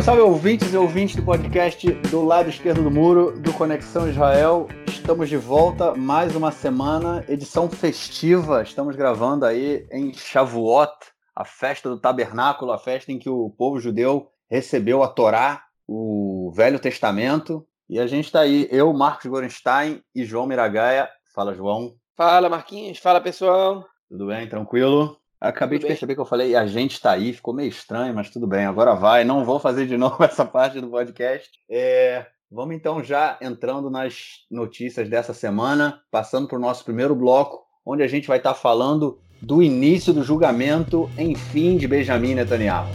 Salve, salve ouvintes e ouvintes do podcast do lado esquerdo do muro do Conexão Israel. Estamos de volta mais uma semana, edição festiva. Estamos gravando aí em Shavuot, a festa do tabernáculo, a festa em que o povo judeu recebeu a Torá, o Velho Testamento. E a gente está aí, eu, Marcos Gorenstein e João Miragaia. Fala, João. Fala, Marquinhos. Fala, pessoal. Tudo bem? Tranquilo? Acabei tudo de bem. perceber que eu falei a gente está aí, ficou meio estranho, mas tudo bem, agora vai. Não vou fazer de novo essa parte do podcast. É, vamos então já entrando nas notícias dessa semana, passando para o nosso primeiro bloco, onde a gente vai estar tá falando do início do julgamento, enfim, de Benjamin Netanyahu.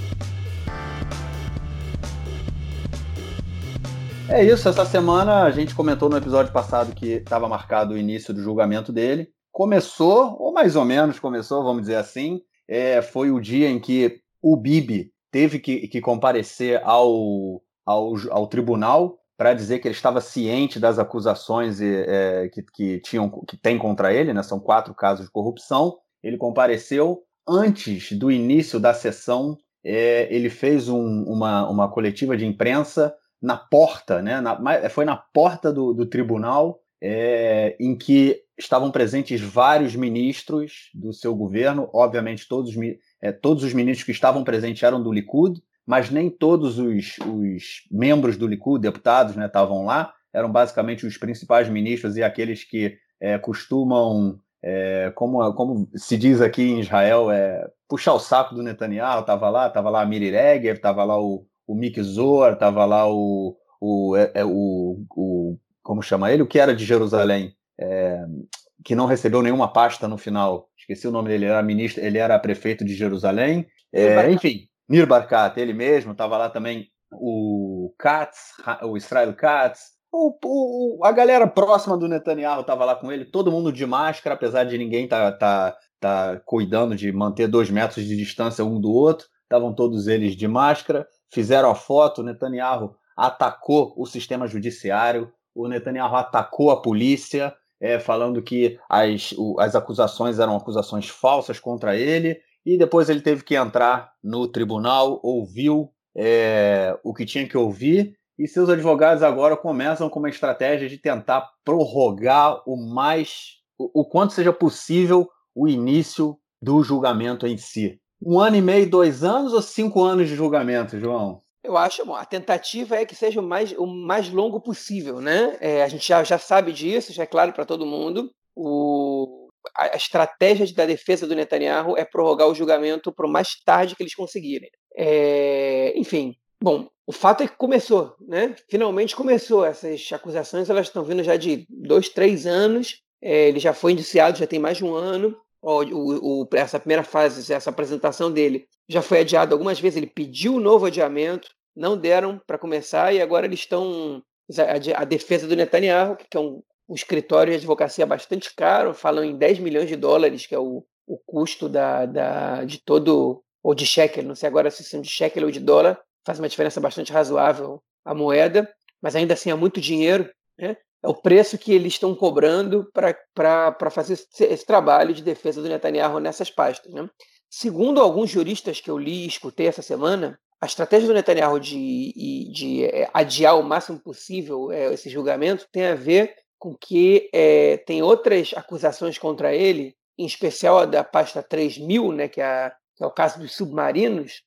É isso, essa semana a gente comentou no episódio passado que estava marcado o início do julgamento dele. Começou, ou mais ou menos começou, vamos dizer assim, é, foi o dia em que o Bibi teve que, que comparecer ao, ao, ao tribunal para dizer que ele estava ciente das acusações é, que, que, tinham, que tem contra ele, né? são quatro casos de corrupção. Ele compareceu antes do início da sessão, é, ele fez um, uma, uma coletiva de imprensa na porta, né? Na, foi na porta do, do tribunal é, em que estavam presentes vários ministros do seu governo. Obviamente, todos, é, todos os ministros que estavam presentes eram do Likud, mas nem todos os, os membros do Likud, deputados, né, estavam lá. Eram basicamente os principais ministros e aqueles que é, costumam, é, como, como se diz aqui em Israel, é, puxar o saco do Netanyahu. Estava lá, estava lá a Miri Regev, estava lá o o Mick Zor, estava lá o, o, é, é, o, o, como chama ele, o que era de Jerusalém, é, que não recebeu nenhuma pasta no final. Esqueci o nome dele, ele era ministro, ele era prefeito de Jerusalém. É, enfim, Nir Barkat, ele mesmo, estava lá também o Katz, o Israel Katz, o, o, a galera próxima do Netanyahu estava lá com ele, todo mundo de máscara, apesar de ninguém tá, tá, tá cuidando de manter dois metros de distância um do outro, estavam todos eles de máscara fizeram a foto, o Netanyahu atacou o sistema judiciário, o Netanyahu atacou a polícia, é, falando que as, o, as acusações eram acusações falsas contra ele, e depois ele teve que entrar no tribunal, ouviu é, o que tinha que ouvir, e seus advogados agora começam com uma estratégia de tentar prorrogar o mais, o, o quanto seja possível o início do julgamento em si um ano e meio, dois anos ou cinco anos de julgamento, João? Eu acho, bom, a tentativa é que seja o mais, o mais longo possível, né? É, a gente já, já sabe disso, já é claro para todo mundo. O, a, estratégia da defesa do Netanyahu é prorrogar o julgamento para o mais tarde que eles conseguirem. É, enfim, bom, o fato é que começou, né? Finalmente começou. Essas acusações elas estão vindo já de dois, três anos. É, ele já foi indiciado, já tem mais de um ano o, o, essa primeira fase, essa apresentação dele já foi adiada algumas vezes. Ele pediu um novo adiamento, não deram para começar e agora eles estão. A, a, defesa do Netanyahu, que é um, um escritório de advocacia bastante caro, falam em 10 milhões de dólares, que é o, o custo da, da, de todo. ou de shekel, não sei agora se são de shekel ou de dólar, faz uma diferença bastante razoável a moeda, mas ainda assim é muito dinheiro. Né? é o preço que eles estão cobrando para fazer esse, esse, trabalho de defesa do Netanyahu nessas pastas. Né? Segundo alguns juristas que eu li e escutei essa semana, a estratégia do Netanyahu de, de, é, adiar o máximo possível é, esse julgamento tem a ver com que é, tem outras acusações contra ele, em especial a da pasta 3000, né, que, é que é o caso dos submarinos,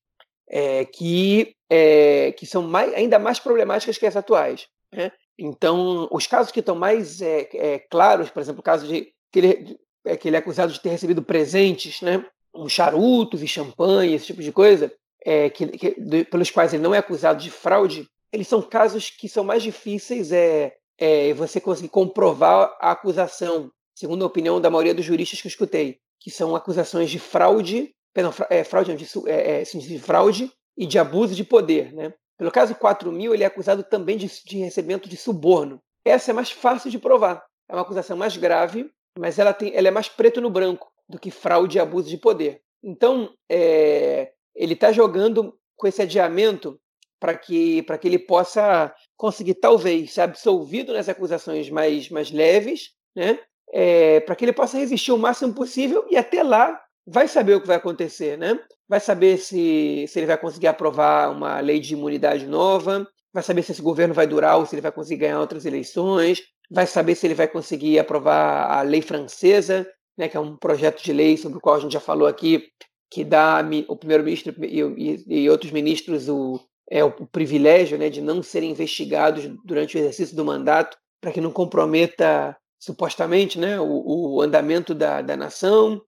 é, que, é, que são mais, ainda mais problemáticas que as atuais. Né? Então, os casos que estão mais é, claros, por exemplo, o caso de que ele, é, que ele é acusado de ter recebido presentes, né, um charutos e champanhe, esse tipo de coisa, é, que, que, pelos quais ele não é acusado de fraude, eles são casos que são mais difíceis é, é você conseguir comprovar a acusação, segundo a opinião da maioria dos juristas que eu escutei, que são acusações de fraude, perdão, é, fraude, de, é, é, de fraude e de abuso de poder, né? Pelo caso 4000, ele é acusado também de, de recebimento de suborno. Essa é mais fácil de provar. É uma acusação mais grave, mas ela, tem, ela é mais preto no branco do que fraude e abuso de poder. Então, é, ele está jogando com esse adiamento para que, que ele possa conseguir, talvez, ser absolvido nas acusações mais, mais leves, né? É, para que ele possa resistir o máximo possível e até lá vai saber o que vai acontecer, né? vai saber se, se ele vai conseguir aprovar uma lei de imunidade nova, vai saber se esse governo vai durar ou se ele vai conseguir ganhar outras eleições, vai saber se ele vai conseguir aprovar a lei francesa, né, que é um projeto de lei sobre o qual a gente já falou aqui, que dá o primeiro-ministro e, e, e, outros ministros o, é, o privilégio né, de não serem investigados durante o exercício do mandato, para que não comprometa supostamente né, o, o andamento da, da nação.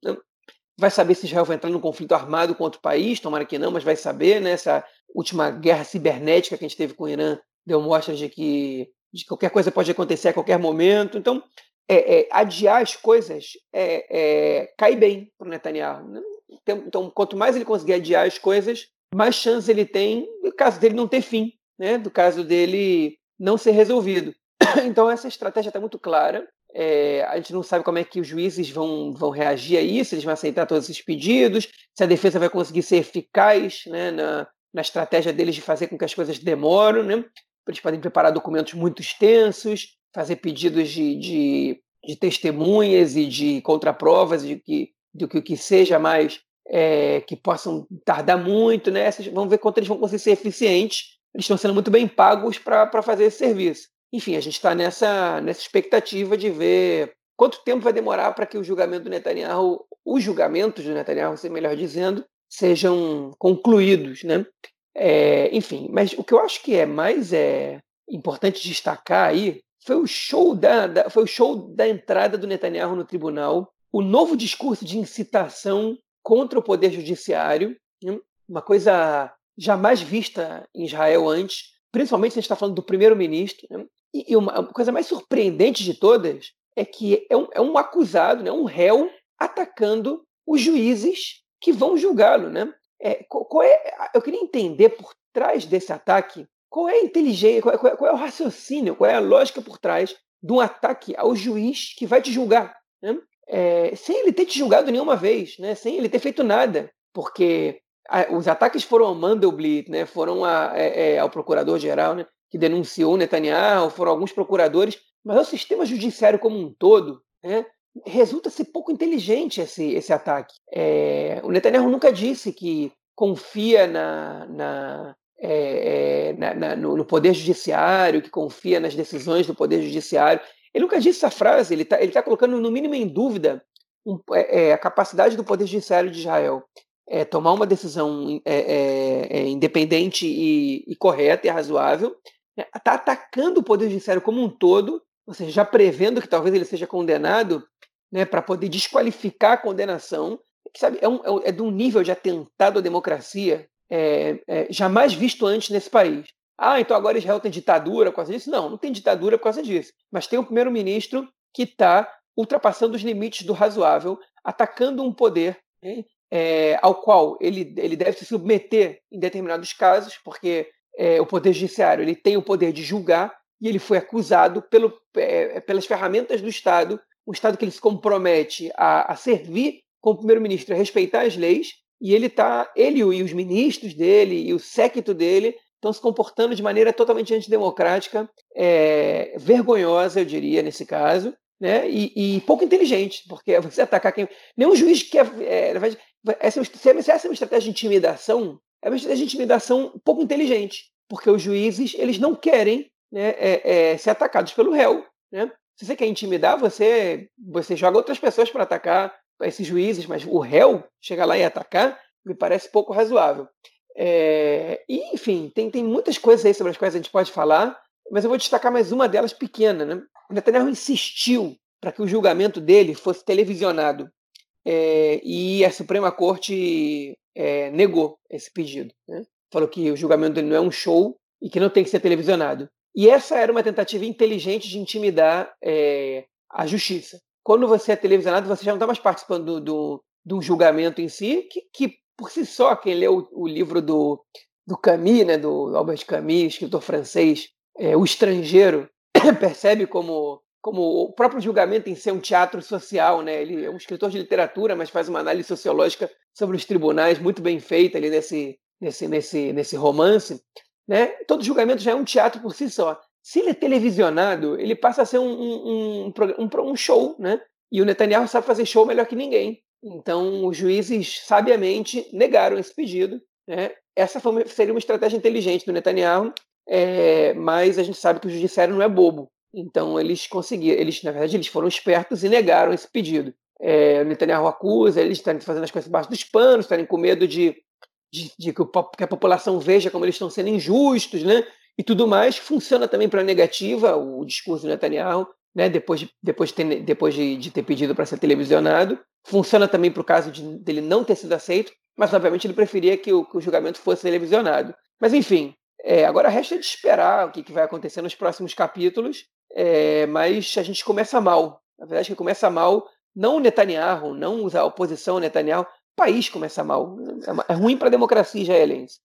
Vai saber se Israel vai entrar num conflito armado com outro país, tomara que não, mas vai saber. Né, essa última guerra cibernética que a gente teve com o Irã deu mostras de que de qualquer coisa pode acontecer a qualquer momento. Então, é, é, adiar as coisas é, é cai bem para o Netanyahu. Né? Então, então, quanto mais ele conseguir adiar as coisas, mais chance ele tem do caso dele não ter fim, né? do caso dele não ser resolvido. Então, essa estratégia está muito clara. É, a gente não sabe como é que os juízes vão, vão reagir a isso, eles vão aceitar todos esses pedidos, se a defesa vai conseguir ser eficaz né, na, na estratégia deles de fazer com que as coisas demoram. Né? Eles podem preparar documentos muito extensos, fazer pedidos de, de, de testemunhas e de contraprovas de que, do que que seja mais é, que possam tardar muito, né? Essas, vamos ver quanto eles vão conseguir ser eficientes. Eles estão sendo muito bem pagos para fazer esse serviço. Enfim, a gente está nessa, nessa expectativa de ver quanto tempo vai demorar para que o julgamento do Netanyahu, os julgamentos do Netanyahu, se melhor dizendo, sejam concluídos, né? É, enfim, mas o que eu acho que é mais é, importante destacar aí foi o show da, da, foi o show da entrada do Netanyahu no tribunal, o novo discurso de incitação contra o poder judiciário, né? uma coisa jamais vista em Israel antes, principalmente se a gente está falando do primeiro-ministro. Né? E, uma, coisa mais surpreendente de todas é que é um, é um acusado, né? um réu, atacando os juízes que vão julgá-lo. Né? É, qual é, eu queria entender por trás desse ataque qual é a inteligência, qual é, qual é, o raciocínio, qual é a lógica por trás de um ataque ao juiz que vai te julgar. Né? é, sem ele ter te julgado nenhuma vez, né? sem ele ter feito nada, porque a, os ataques foram ao Mandelblit, né? foram a, é, é, ao procurador-geral, né? que denunciou Netanyahu, foram alguns procuradores, mas o sistema judiciário como um todo né? resulta ser pouco inteligente esse, esse ataque. É, o Netanyahu nunca disse que confia na, na, é, é, na, na, no, no, poder judiciário, que confia nas decisões do poder judiciário. Ele nunca disse essa frase, ele está ele tá colocando, no mínimo, em dúvida um, é, é, a capacidade do Poder Judiciário de Israel é, tomar uma decisão é, independente e, e, correta e razoável. Está atacando o Poder Judiciário como um todo, ou seja, já prevendo que talvez ele seja condenado né, para poder desqualificar a condenação, sabe, é, um, é de um nível de atentado à democracia jamais visto antes nesse país. Ah, então agora Israel tem ditadura por causa disso? Não, não tem ditadura por causa disso. Mas tem um primeiro-ministro que está ultrapassando os limites do razoável, atacando um poder é, ao qual ele, ele deve se submeter em determinados casos, porque é, o poder judiciário ele tem o poder de julgar e ele foi acusado pelo, é, pelas ferramentas do Estado, um Estado que ele se compromete a, a servir como primeiro-ministro, a respeitar as leis, e ele tá, ele e os ministros dele e o séquito dele estão se comportando de maneira totalmente antidemocrática, é, vergonhosa, eu diria, nesse caso, né? E, e, pouco inteligente, porque você atacar quem. Nenhum juiz quer. É, essa, se essa é uma estratégia de intimidação, é uma estratégia de intimidação pouco inteligente, porque os juízes eles não querem né, é, é, ser atacados pelo réu. Né? Se você quer intimidar, você, você joga outras pessoas para atacar esses juízes, mas o réu chegar lá e atacar me parece pouco razoável. É, e, enfim, tem, tem muitas coisas aí sobre as quais a gente pode falar, mas eu vou destacar mais uma delas pequena. Né? O Netanyahu insistiu para que o julgamento dele fosse televisionado é, e a Suprema Corte é, negou esse pedido. Né? Falou que o julgamento dele não é um show e que não tem que ser televisionado. E essa era uma tentativa inteligente de intimidar é, a justiça. Quando você é televisionado, você já não está mais participando do, do, do julgamento em si, que, que por si só, quem leu o, livro do, do Camus, né, do Albert Camus, escritor francês, é, O Estrangeiro, percebe como, como o próprio julgamento em ser um teatro social. Né? Ele é um escritor de literatura, mas faz uma análise sociológica sobre os tribunais muito bem feita ali nesse, nesse, nesse, nesse romance. Né? Todo julgamento já é um teatro por si só. Se ele é televisionado, ele passa a ser um, um, um, um show, né? E o Netanyahu sabe fazer show melhor que ninguém. Então, os juízes sabiamente negaram esse pedido. Né? Essa uma, seria uma estratégia inteligente do Netanyahu, é, mas a gente sabe que o judiciário não é bobo. Então, eles conseguiram, eles, na verdade, eles foram espertos e negaram esse pedido. É, o Netanyahu acusa eles estarem fazendo as coisas embaixo dos panos, estarem com medo de, de, de que a população veja como eles estão sendo injustos, né? E tudo mais. Funciona também para a negativa o discurso do Netanyahu né, depois, de, depois, de ter, depois de, de ter pedido para ser televisionado. Funciona também para o caso de, dele não ter sido aceito, mas obviamente ele preferia que o, que o julgamento fosse televisionado. Mas enfim, é, agora resta de esperar o que, que, vai acontecer nos próximos capítulos, é, mas a gente começa mal. Na verdade, que começa mal não o Netanyahu, não a oposição ao Netanyahu, o país começa mal. É, é ruim para a democracia israelense.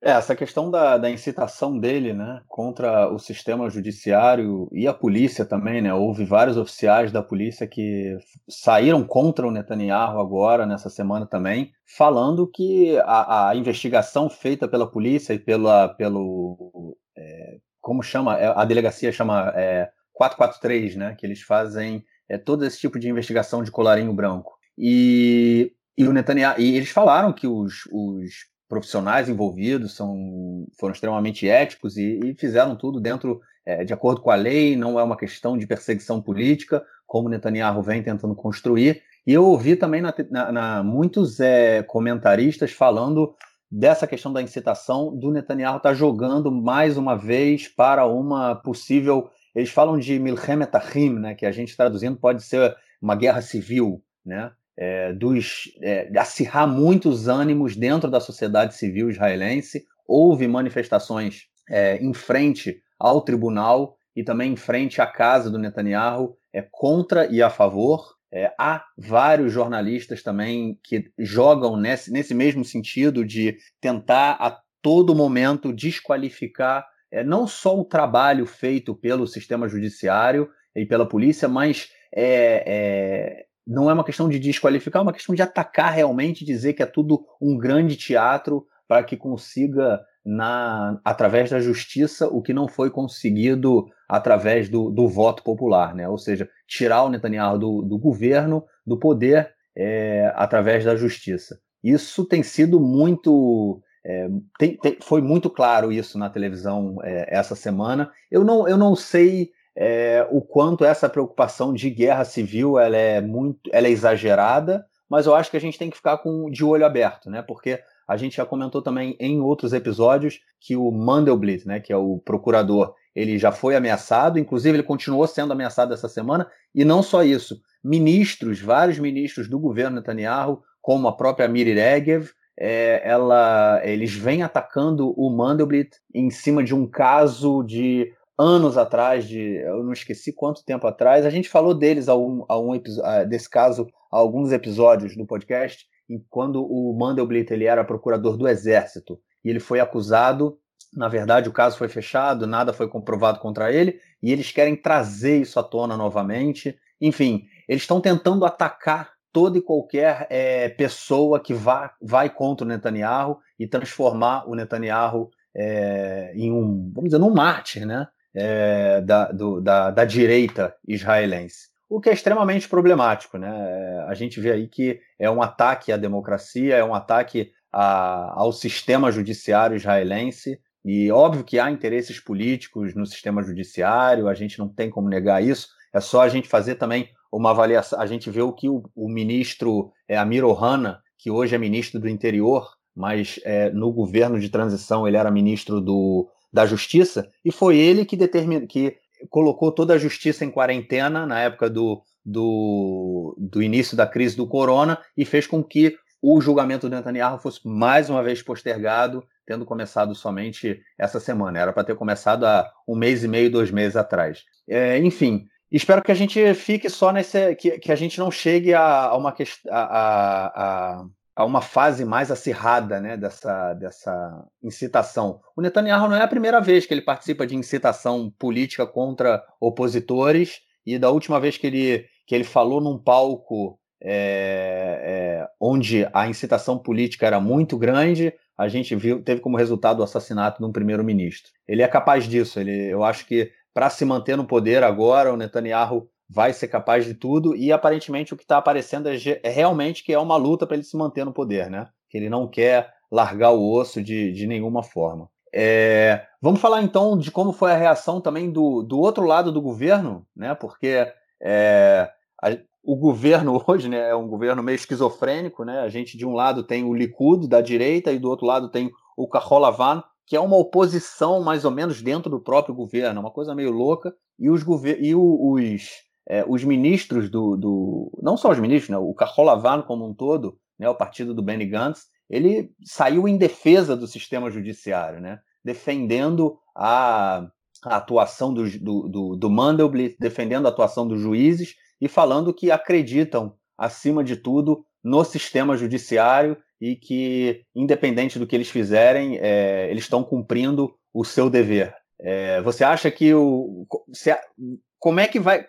É, essa questão da, da, incitação dele, né, contra o sistema judiciário e a polícia também, né, houve vários oficiais da polícia que saíram contra o Netanyahu agora, nessa semana também, falando que a, a investigação feita pela polícia e pela, pelo, é, como chama, é, a delegacia chama é, 443, né, que eles fazem é, todo esse tipo de investigação de colarinho branco. E, e o Netanyahu, e eles falaram que os, os profissionais envolvidos são, foram extremamente éticos e, e fizeram tudo dentro é, de acordo com a lei, não é uma questão de perseguição política, como Netanyahu vem tentando construir. E eu ouvi também na, na, na, muitos é, comentaristas falando dessa questão da incitação do Netanyahu estar tá jogando mais uma vez para uma possível. Eles falam de Milchemet Achim, né, que a gente traduzindo pode ser uma guerra civil, né? É, dos, é, acirrar muitos ânimos dentro da sociedade civil israelense. Houve manifestações é, em frente ao tribunal e também em frente à casa do Netanyahu é, contra e a favor. É, há vários jornalistas também que jogam nesse, nesse mesmo sentido de tentar a todo momento desqualificar é, não só o trabalho feito pelo sistema judiciário e pela polícia, mas é, é, não é uma questão de desqualificar, é uma questão de atacar realmente, dizer que é tudo um grande teatro para que consiga, na, através da justiça, o que não foi conseguido através do, do voto popular, né? ou seja, tirar o Netanyahu do, do governo, do poder, é, através da justiça. Isso tem sido muito. É, tem, tem, foi muito claro isso na televisão é, essa semana. Eu não, eu não sei é, o quanto essa preocupação de guerra civil ela é muito, ela é exagerada, mas eu acho que a gente tem que ficar com de olho aberto, né? Porque a gente já comentou também em outros episódios que o Mandelblit, né, que é o procurador, ele já foi ameaçado, inclusive ele continuou sendo ameaçado essa semana, e não só isso, ministros, vários ministros do governo Netanyahu, como a própria Miri Regev, é, ela, eles vêm atacando o Mandelblit em cima de um caso de anos atrás, de, eu não esqueci quanto tempo atrás, a gente falou deles a um, a um desse caso alguns episódios do podcast, quando o Mandelblit ele era procurador do Exército e ele foi acusado, na verdade o caso foi fechado, nada foi comprovado contra ele e eles querem trazer isso à tona novamente. Enfim, eles estão tentando atacar toda e qualquer é, pessoa que vá, vai contra o Netanyahu e transformar o Netanyahu é, em um, vamos dizer, num mártir, né? É, da, do, da, da, direita israelense. O que é extremamente problemático. Né? A gente vê aí que é um ataque à democracia, é um ataque a, ao sistema judiciário israelense. E óbvio que há interesses políticos no sistema judiciário, a gente não tem como negar isso. É só a gente fazer também uma avaliação. A gente vê o que o, o ministro é, Amir Ohana, que hoje é ministro do interior, mas é, no governo de transição ele era ministro do, da Justiça, e foi ele que determinou, que colocou toda a justiça em quarentena na época do, do, do início da crise do corona e fez com que o julgamento do Netanyahu fosse mais uma vez postergado, tendo começado somente essa semana. Era para ter começado há um mês e meio, dois meses atrás. É, enfim, espero que a gente fique só nesse. que, que a gente não chegue a, a uma questão. A, a, a, uma fase mais acirrada né, dessa, dessa incitação. O Netanyahu não é a primeira vez que ele participa de incitação política contra opositores, e da última vez que ele, que ele falou num palco é, é, onde a incitação política era muito grande, a gente viu teve como resultado o assassinato de um primeiro-ministro. Ele é capaz disso. Ele, eu acho que para se manter no poder agora, o Netanyahu vai ser capaz de tudo e aparentemente o que está aparecendo é, é, realmente que é uma luta para ele se manter no poder, né? Que ele não quer largar o osso de, de nenhuma forma. É, vamos falar então de como foi a reação também do, do outro lado do governo, né? Porque é, a, o governo hoje né, é um governo meio esquizofrênico, né? A gente de um lado tem o Likud da direita e do outro lado tem o Kaholavan, que é uma oposição mais ou menos dentro do próprio governo, uma coisa meio louca. E os, e os, é, os ministros do, do, não só os ministros, né, o Kaholavan como um todo, né, o partido do Benny Gantz, ele saiu em defesa do sistema judiciário, né? defendendo a, a atuação do, do, do, do Mandelblit, defendendo a atuação dos juízes e falando que acreditam, acima de tudo, no sistema judiciário e que, independente do que eles fizerem, é, eles estão cumprindo o seu dever. É, você acha que o. Se, como é que vai.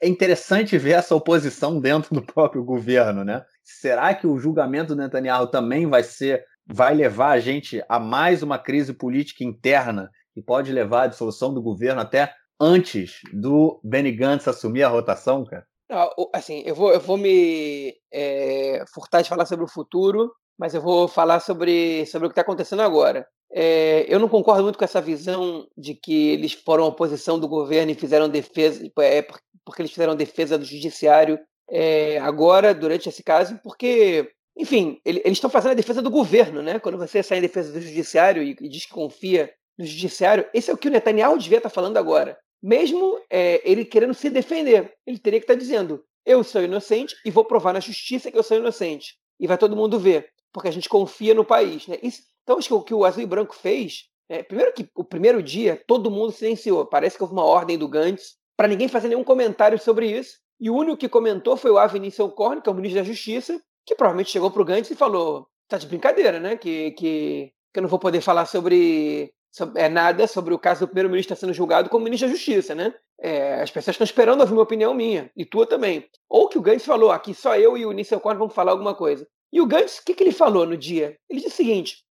É interessante ver essa oposição dentro do próprio governo, né? Será que o julgamento do Netanyahu também vai ser, vai levar a gente a mais uma crise política interna que pode levar à dissolução do governo até antes do Benny Gantz assumir a rotação, cara? Não, assim, eu vou, eu vou me é, furtar de falar sobre o futuro, mas eu vou falar sobre, sobre o que está acontecendo agora. É, eu não concordo muito com essa visão de que eles foram oposição do governo e fizeram defesa, é, porque eles fizeram defesa do judiciário é, agora, durante esse caso, porque, enfim, ele, eles estão fazendo a defesa do governo, né? Quando você sai em defesa do judiciário e, e diz que confia no judiciário, esse é o que o Netanyahu devia estar falando agora. Mesmo é, ele querendo se defender, ele teria que estar dizendo: eu sou inocente e vou provar na justiça que eu sou inocente. E vai todo mundo ver, porque a gente confia no país. Né? Isso, então, acho que o que o Azul e Branco fez, é, primeiro que o primeiro dia todo mundo silenciou. Parece que houve uma ordem do Gantz para ninguém fazer nenhum comentário sobre isso. E o único que comentou foi o Avi Nisselkorn, que é o ministro da Justiça, que provavelmente chegou para o Gantz e falou: tá de brincadeira, né? Que, que, que eu não vou poder falar sobre, sobre é, nada sobre o caso do primeiro-ministro sendo julgado como ministro da Justiça, né? É, as pessoas estão esperando ouvir uma opinião minha, e tua também. Ou que o Gantz falou: aqui só eu e o Nisselkorn vamos falar alguma coisa. E o Gantz, o que, que ele falou no dia? Ele disse o seguinte: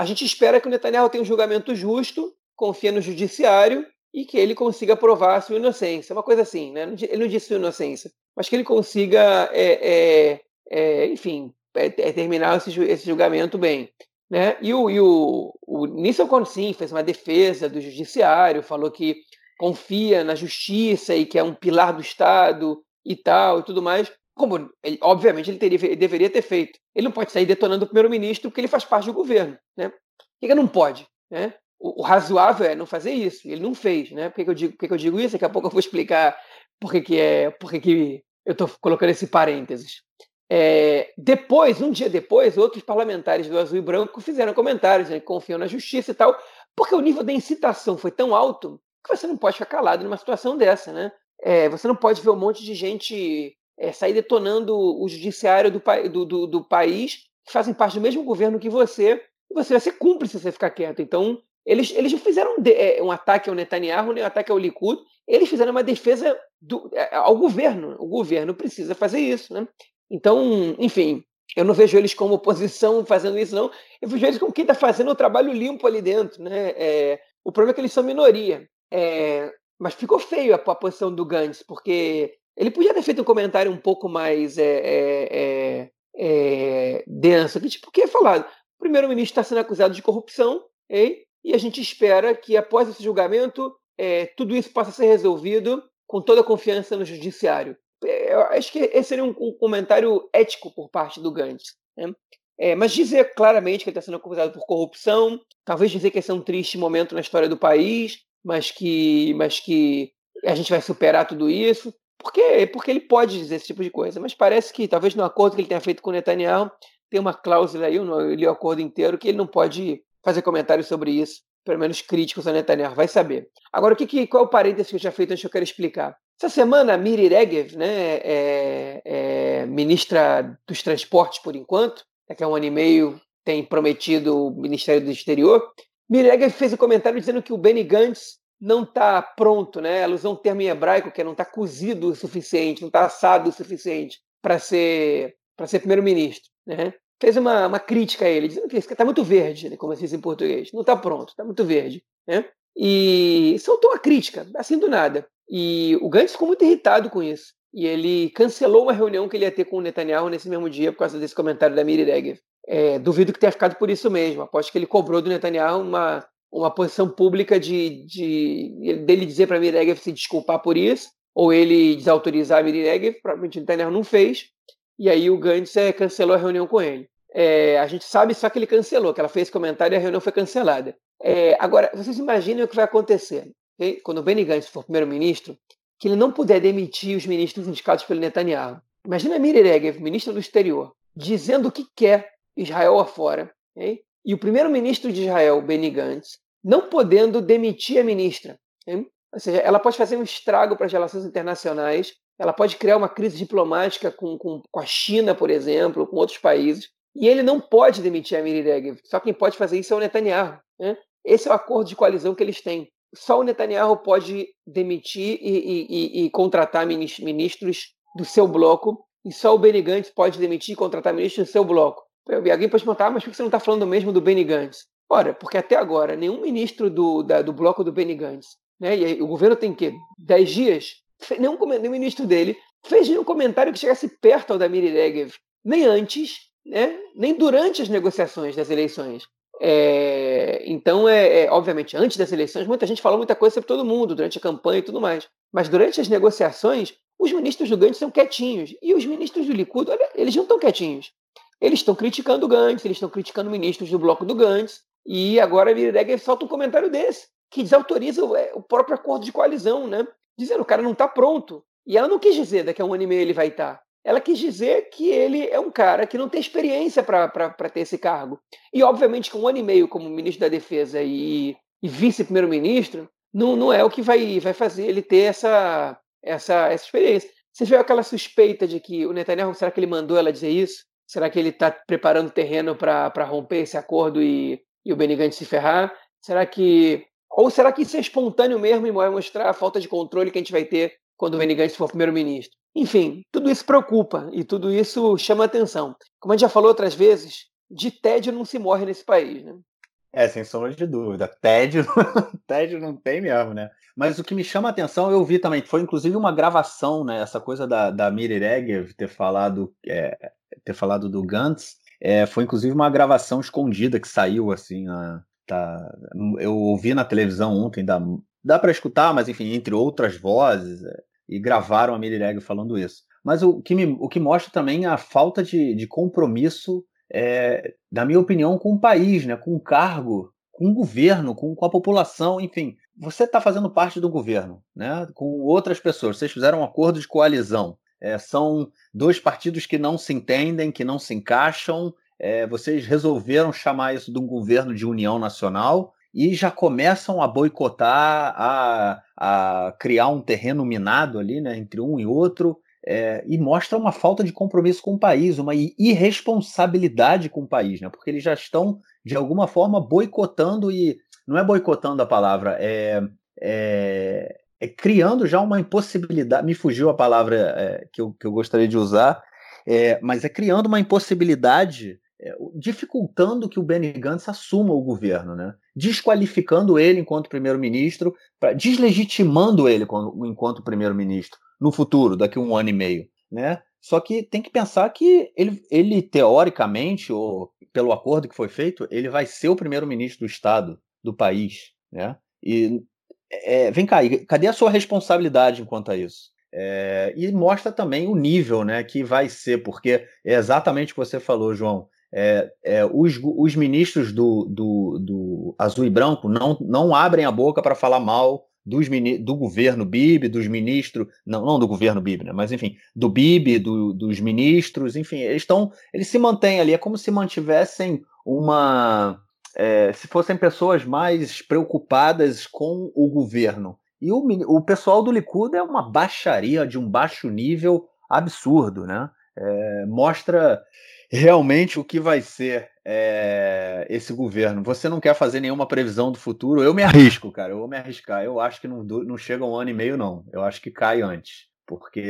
a gente espera que o Netanyahu tenha um julgamento justo, confia no judiciário e que ele consiga provar a sua inocência. Uma coisa assim, né? Ele não disse sua inocência, mas que ele consiga, é, é, é, enfim, é, é, terminar esse, esse, julgamento bem. Né? E o, e o, o Nissan Consim fez uma defesa do judiciário, falou que confia na justiça e que é um pilar do Estado e tal e tudo mais. Como, ele, obviamente, ele, teria, ele deveria ter feito. Ele não pode sair detonando o primeiro-ministro porque ele faz parte do governo. Né? Por que, não pode? Né? o, o, razoável é não fazer isso. Ele não fez, né? Por que, que eu, digo, por que, que eu digo isso? Daqui a pouco eu vou explicar por que, que, é, por que, que eu estou colocando esse parênteses. É, depois, um dia depois, outros parlamentares do Azul e Branco fizeram comentários, né, confiam na justiça e tal, porque o nível da incitação foi tão alto que você não pode ficar calado numa situação dessa, né? É, você não pode ver um monte de gente é, sair detonando o judiciário do, do, do, do, país que fazem parte do mesmo governo que você, e você vai ser cúmplice se você ficar quieto. Então, eles, eles fizeram um, é, um ataque ao Netanyahu, um ataque ao Likud, eles fizeram uma defesa do, é, ao governo. O governo precisa fazer isso. Né? Então, enfim, eu não vejo eles como oposição fazendo isso, não. Eu vejo eles como quem está fazendo o trabalho limpo ali dentro. Né? É, o problema é que eles são minoria. É, mas ficou feio a, a, posição do Gantz, porque ele podia ter feito um comentário um pouco mais é, é, denso, que tipo, que é falado? O primeiro-ministro está sendo acusado de corrupção, hein? e a gente espera que, após esse julgamento, tudo isso possa ser resolvido com toda a confiança no judiciário. Eu acho que esse seria um, um comentário ético por parte do Gantz. Né? É, mas dizer claramente que ele está sendo acusado por corrupção, talvez dizer que esse é um triste momento na história do país, mas que, mas que a gente vai superar tudo isso, porque, porque ele pode dizer esse tipo de coisa. Mas parece que, talvez no acordo que ele tenha feito com o Netanyahu, tem uma cláusula aí, eu li o acordo inteiro, que ele não pode fazer comentários sobre isso, pelo menos críticos a Netanyahu, vai saber. Agora, o que, que, qual é o parênteses que eu já feito antes que eu quero explicar? Essa semana, a Miri Regev, né, é, é ministra dos Transportes por enquanto, daqui a um ano e meio tem prometido o Ministério do Exterior. Miri Regev fez um comentário dizendo que o Benny Gantz não está pronto, né? Ela usou um termo em hebraico que é não está cozido o suficiente, não está assado o suficiente para ser para ser primeiro-ministro, né? fez uma, uma crítica a ele, dizendo que está muito verde, né, como se diz em português. Não está pronto, está muito verde. Né? E soltou a crítica, assim do nada. E o Gantz ficou muito irritado com isso. E ele cancelou uma reunião que ele ia ter com o Netanyahu nesse mesmo dia por causa desse comentário da Miri Regev. É, duvido que tenha ficado por isso mesmo. Aposto que ele cobrou do Netanyahu uma, uma posição pública de, de dele dizer para a Miri Regev se desculpar por isso, ou ele desautorizar a Miri Regev. Provavelmente o Netanyahu não fez. E aí o Gantz é, cancelou a reunião com ele. É, a gente sabe só que ele cancelou, que ela fez comentário e a reunião foi cancelada. É, agora, vocês imaginem o que vai acontecer. Okay? Quando o Benny Gantz for primeiro-ministro, que ele não puder demitir os ministros indicados pelo Netanyahu. Imagina a Miri Regev, ministra do exterior, dizendo o que quer Israel afora. Okay? E o primeiro-ministro de Israel, Benny Gantz, não podendo demitir a ministra. Okay? Ou seja, ela pode fazer um estrago para as relações internacionais, ela pode criar uma crise diplomática com, com, com a China, por exemplo, com outros países, e ele não pode demitir a Miri Regev. Só quem pode fazer isso é o Netanyahu. Né? Esse é o acordo de coalizão que eles têm só o Netanyahu pode demitir e, e, e, contratar ministros do seu bloco, e só o Benny Gantz pode demitir e contratar ministros do seu bloco. Alguém pode perguntar, ah, mas por que você não está falando mesmo do Benny Gantz? Ora, porque até agora nenhum ministro do, da, do bloco do Benny Gantz, né, e aí, o governo tem que dez dias, nenhum, nenhum ministro dele fez nenhum comentário que chegasse perto ao da Miri Regev, nem antes, né, nem durante as negociações das eleições. É, então, é, é, obviamente, antes das eleições, muita gente falou muita coisa sobre todo mundo, durante a campanha e tudo mais. Mas durante as negociações, os ministros do Gantz são quietinhos. E os ministros do Likud, olha, eles não estão quietinhos. Eles estão criticando o Gantz, eles estão criticando ministros do bloco do Gantz. E agora a Virideg solta um comentário desse, que desautoriza o, é, próprio acordo de coalizão, né? Dizendo que o cara não está pronto. E ela não quis dizer daqui a um ano e meio ele vai estar. Tá ela quis dizer que ele é um cara que não tem experiência para ter esse cargo. E, obviamente, com um ano e meio como ministro da Defesa e, e vice-primeiro-ministro, não, não é o que vai, vai fazer ele ter essa, essa, essa experiência. Você vê aquela suspeita de que o Netanyahu, será que ele mandou ela dizer isso? Será que ele está preparando terreno para romper esse acordo e, e o Benny Gantz se ferrar? Será que. Ou será que isso é espontâneo mesmo e vai mostrar a falta de controle que a gente vai ter quando o Benny Gantz for primeiro-ministro? Enfim, tudo isso preocupa e tudo isso chama atenção. Como a gente já falou outras vezes, de tédio não se morre nesse país, né? É, sem sombra de dúvida. Tédio, tédio não tem mesmo, né? Mas o que me chama a atenção, eu vi também, foi inclusive uma gravação, né? Essa coisa da, da Miri Regev ter falado, é, ter falado do Gantz, é, foi inclusive uma gravação escondida que saiu, assim, tá, eu ouvi na televisão ontem, dá, dá para escutar, mas enfim, entre outras vozes, é, e gravaram a Mirireg falando isso. Mas o que, me, o que mostra também a falta de, de compromisso, é, na minha opinião, com o país, né, com o cargo, com o governo, com, com a população, enfim. Você está fazendo parte do governo, né, com outras pessoas. Vocês fizeram um acordo de coalizão. É, são dois partidos que não se entendem, que não se encaixam. É, vocês resolveram chamar isso de um governo de união nacional e já começam a boicotar, a, a criar um terreno minado ali, né, entre um e outro, é, e mostra uma falta de compromisso com o país, uma irresponsabilidade com o país, né, porque eles já estão, de alguma forma, boicotando e. Não é boicotando a palavra, é, é, é criando já uma impossibilidade. Me fugiu a palavra é, que, eu, que eu gostaria de usar, é, mas é criando uma impossibilidade é, dificultando que o Benny Gantz assuma o governo, né? desqualificando ele enquanto primeiro-ministro, deslegitimando ele enquanto primeiro-ministro no futuro, daqui a um ano e meio. Né? Só que tem que pensar que ele, ele, teoricamente, ou pelo acordo que foi feito, ele vai ser o primeiro-ministro do Estado do país. Né? E é, vem cá, cadê a sua responsabilidade enquanto a isso? É, e mostra também o nível né, que vai ser, porque é exatamente o que você falou, João é, é, os, os, ministros do, do, do, azul e branco não, não abrem a boca para falar mal dos, do governo Bibi, dos ministros, não, não do governo Bibi, né, mas enfim, do Bibi, do, dos ministros, enfim, eles estão, eles se mantêm ali, é como se mantivessem uma, é, se fossem pessoas mais preocupadas com o governo. E o, o pessoal do Likud é uma baixaria de um baixo nível absurdo, né? É, mostra realmente o que vai ser é, esse governo. Você não quer fazer nenhuma previsão do futuro? Eu me arrisco, cara. Eu vou me arriscar. Eu acho que não, não chega um ano e meio, não. Eu acho que cai antes. Porque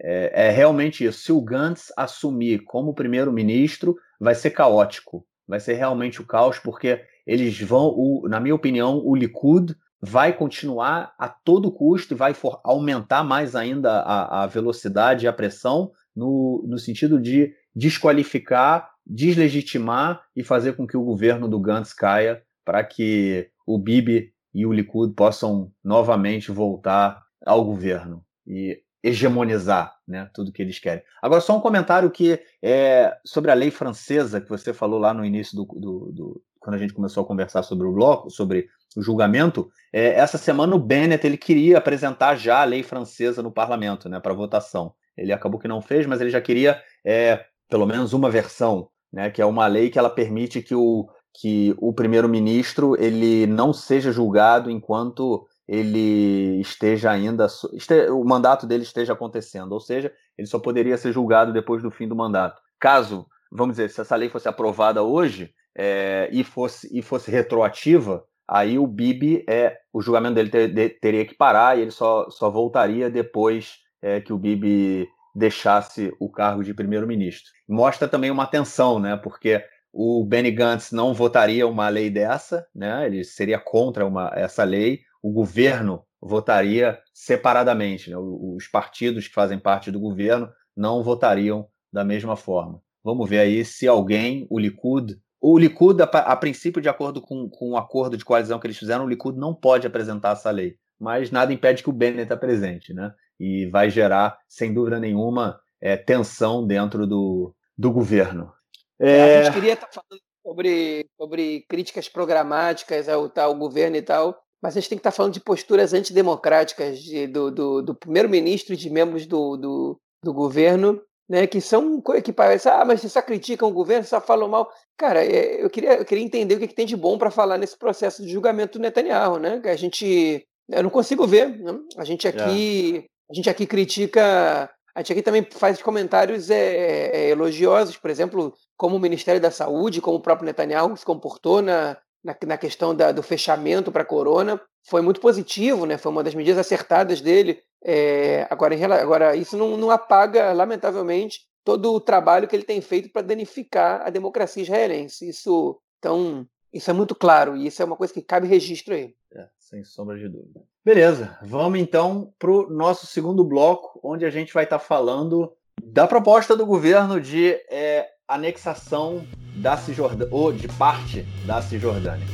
é, é realmente isso. Se o Gantz assumir como primeiro-ministro, vai ser caótico. Vai ser realmente o caos, porque eles vão, o, na minha opinião, o Likud vai continuar a todo custo e vai for, aumentar mais ainda a, a velocidade e a pressão no, no sentido de desqualificar, deslegitimar e fazer com que o governo do Gantz caia para que o Bibi e o Likud possam novamente voltar ao governo. E hegemonizar né, tudo que eles querem. Agora, só um comentário que é sobre a lei francesa que você falou lá no início do, do, do quando a gente começou a conversar sobre o bloco, sobre o julgamento. É, essa semana o Bennett ele queria apresentar já a lei francesa no parlamento, né, para votação. Ele acabou que não fez, mas ele já queria é, pelo menos uma versão, né, que é uma lei que ela permite que o que o primeiro-ministro ele não seja julgado enquanto ele esteja ainda este, o mandato dele esteja acontecendo, ou seja, ele só poderia ser julgado depois do fim do mandato. Caso, vamos dizer, se essa lei fosse aprovada hoje é, e fosse e fosse retroativa, aí o Bibi é o julgamento dele ter, de, teria que parar e ele só, só voltaria depois é, que o Bibi deixasse o cargo de primeiro-ministro. Mostra também uma tensão, né? Porque o Benny Gantz não votaria uma lei dessa, né? Ele seria contra uma, essa lei. O governo votaria separadamente. Né? Os partidos que fazem parte do governo não votariam da mesma forma. Vamos ver aí se alguém, o Likud, o Likud, a, a princípio, de acordo com, com o acordo de coalizão que eles fizeram, o Likud não pode apresentar essa lei. Mas nada impede que o Bennett apresente, né? E vai gerar, sem dúvida nenhuma, é, tensão dentro do, do governo. É... A gente queria estar tá falando sobre, sobre críticas programáticas ao tal governo e tal, mas a gente tem que estar tá falando de posturas antidemocráticas de, do, do, do primeiro-ministro e de membros do, do, do governo, né, que são que parece, ah, mas você só criticam o governo, só falam mal. Cara, é, eu queria, eu queria entender o que, que tem de bom para falar nesse processo de julgamento do Netanyahu, né? Que a gente, eu não consigo ver. Né? A gente aqui, a gente aqui critica a gente aqui também faz comentários é, é, elogiosos, por exemplo, como o Ministério da Saúde, como o próprio Netanyahu se comportou na, na, na questão da, do fechamento para a corona. Foi muito positivo, né? foi uma das medidas acertadas dele. É, agora, agora, isso não, não apaga, lamentavelmente, todo o trabalho que ele tem feito para danificar a democracia israelense. Isso, então, isso é muito claro e isso é uma coisa que cabe registro aí. É, sem sombra de dúvida. Beleza, vamos então para o nosso segundo bloco, onde a gente vai estar tá falando da proposta do governo de é, anexação da Cisjordânia, ou de parte da Cisjordânia.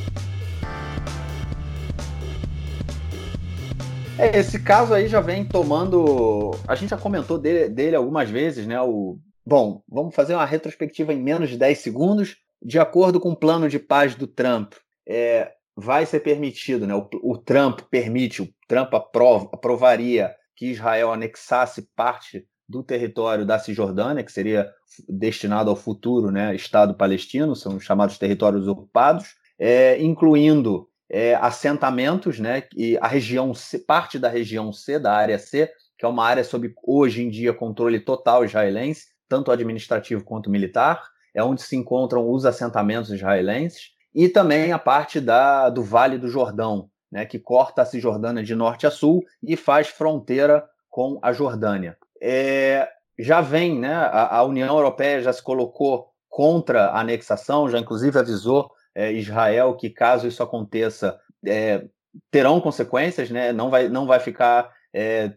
É, esse caso aí já vem tomando. A gente já comentou dele, dele algumas vezes, né? O... Bom, vamos fazer uma retrospectiva em menos de 10 segundos. De acordo com o plano de paz do Trump, é, vai ser permitido, né? O, o Trump permite, o Trump aprova, aprovaria que Israel anexasse parte do território da Cisjordânia, que seria destinado ao futuro né, Estado palestino, são chamados territórios ocupados, é, incluindo é, assentamentos, né, e a região C, parte da região C, da área C, que é uma área sob hoje em dia controle total israelense, tanto administrativo quanto militar, é onde se encontram os assentamentos israelenses, e também a parte da, do Vale do Jordão, né, que corta a Cisjordânia de norte a sul e faz fronteira com a Jordânia. É, já vem, né, a, a, União Europeia já se colocou contra a anexação, já inclusive avisou é, Israel que caso isso aconteça, é, terão consequências, né, não, vai, não vai ficar, é,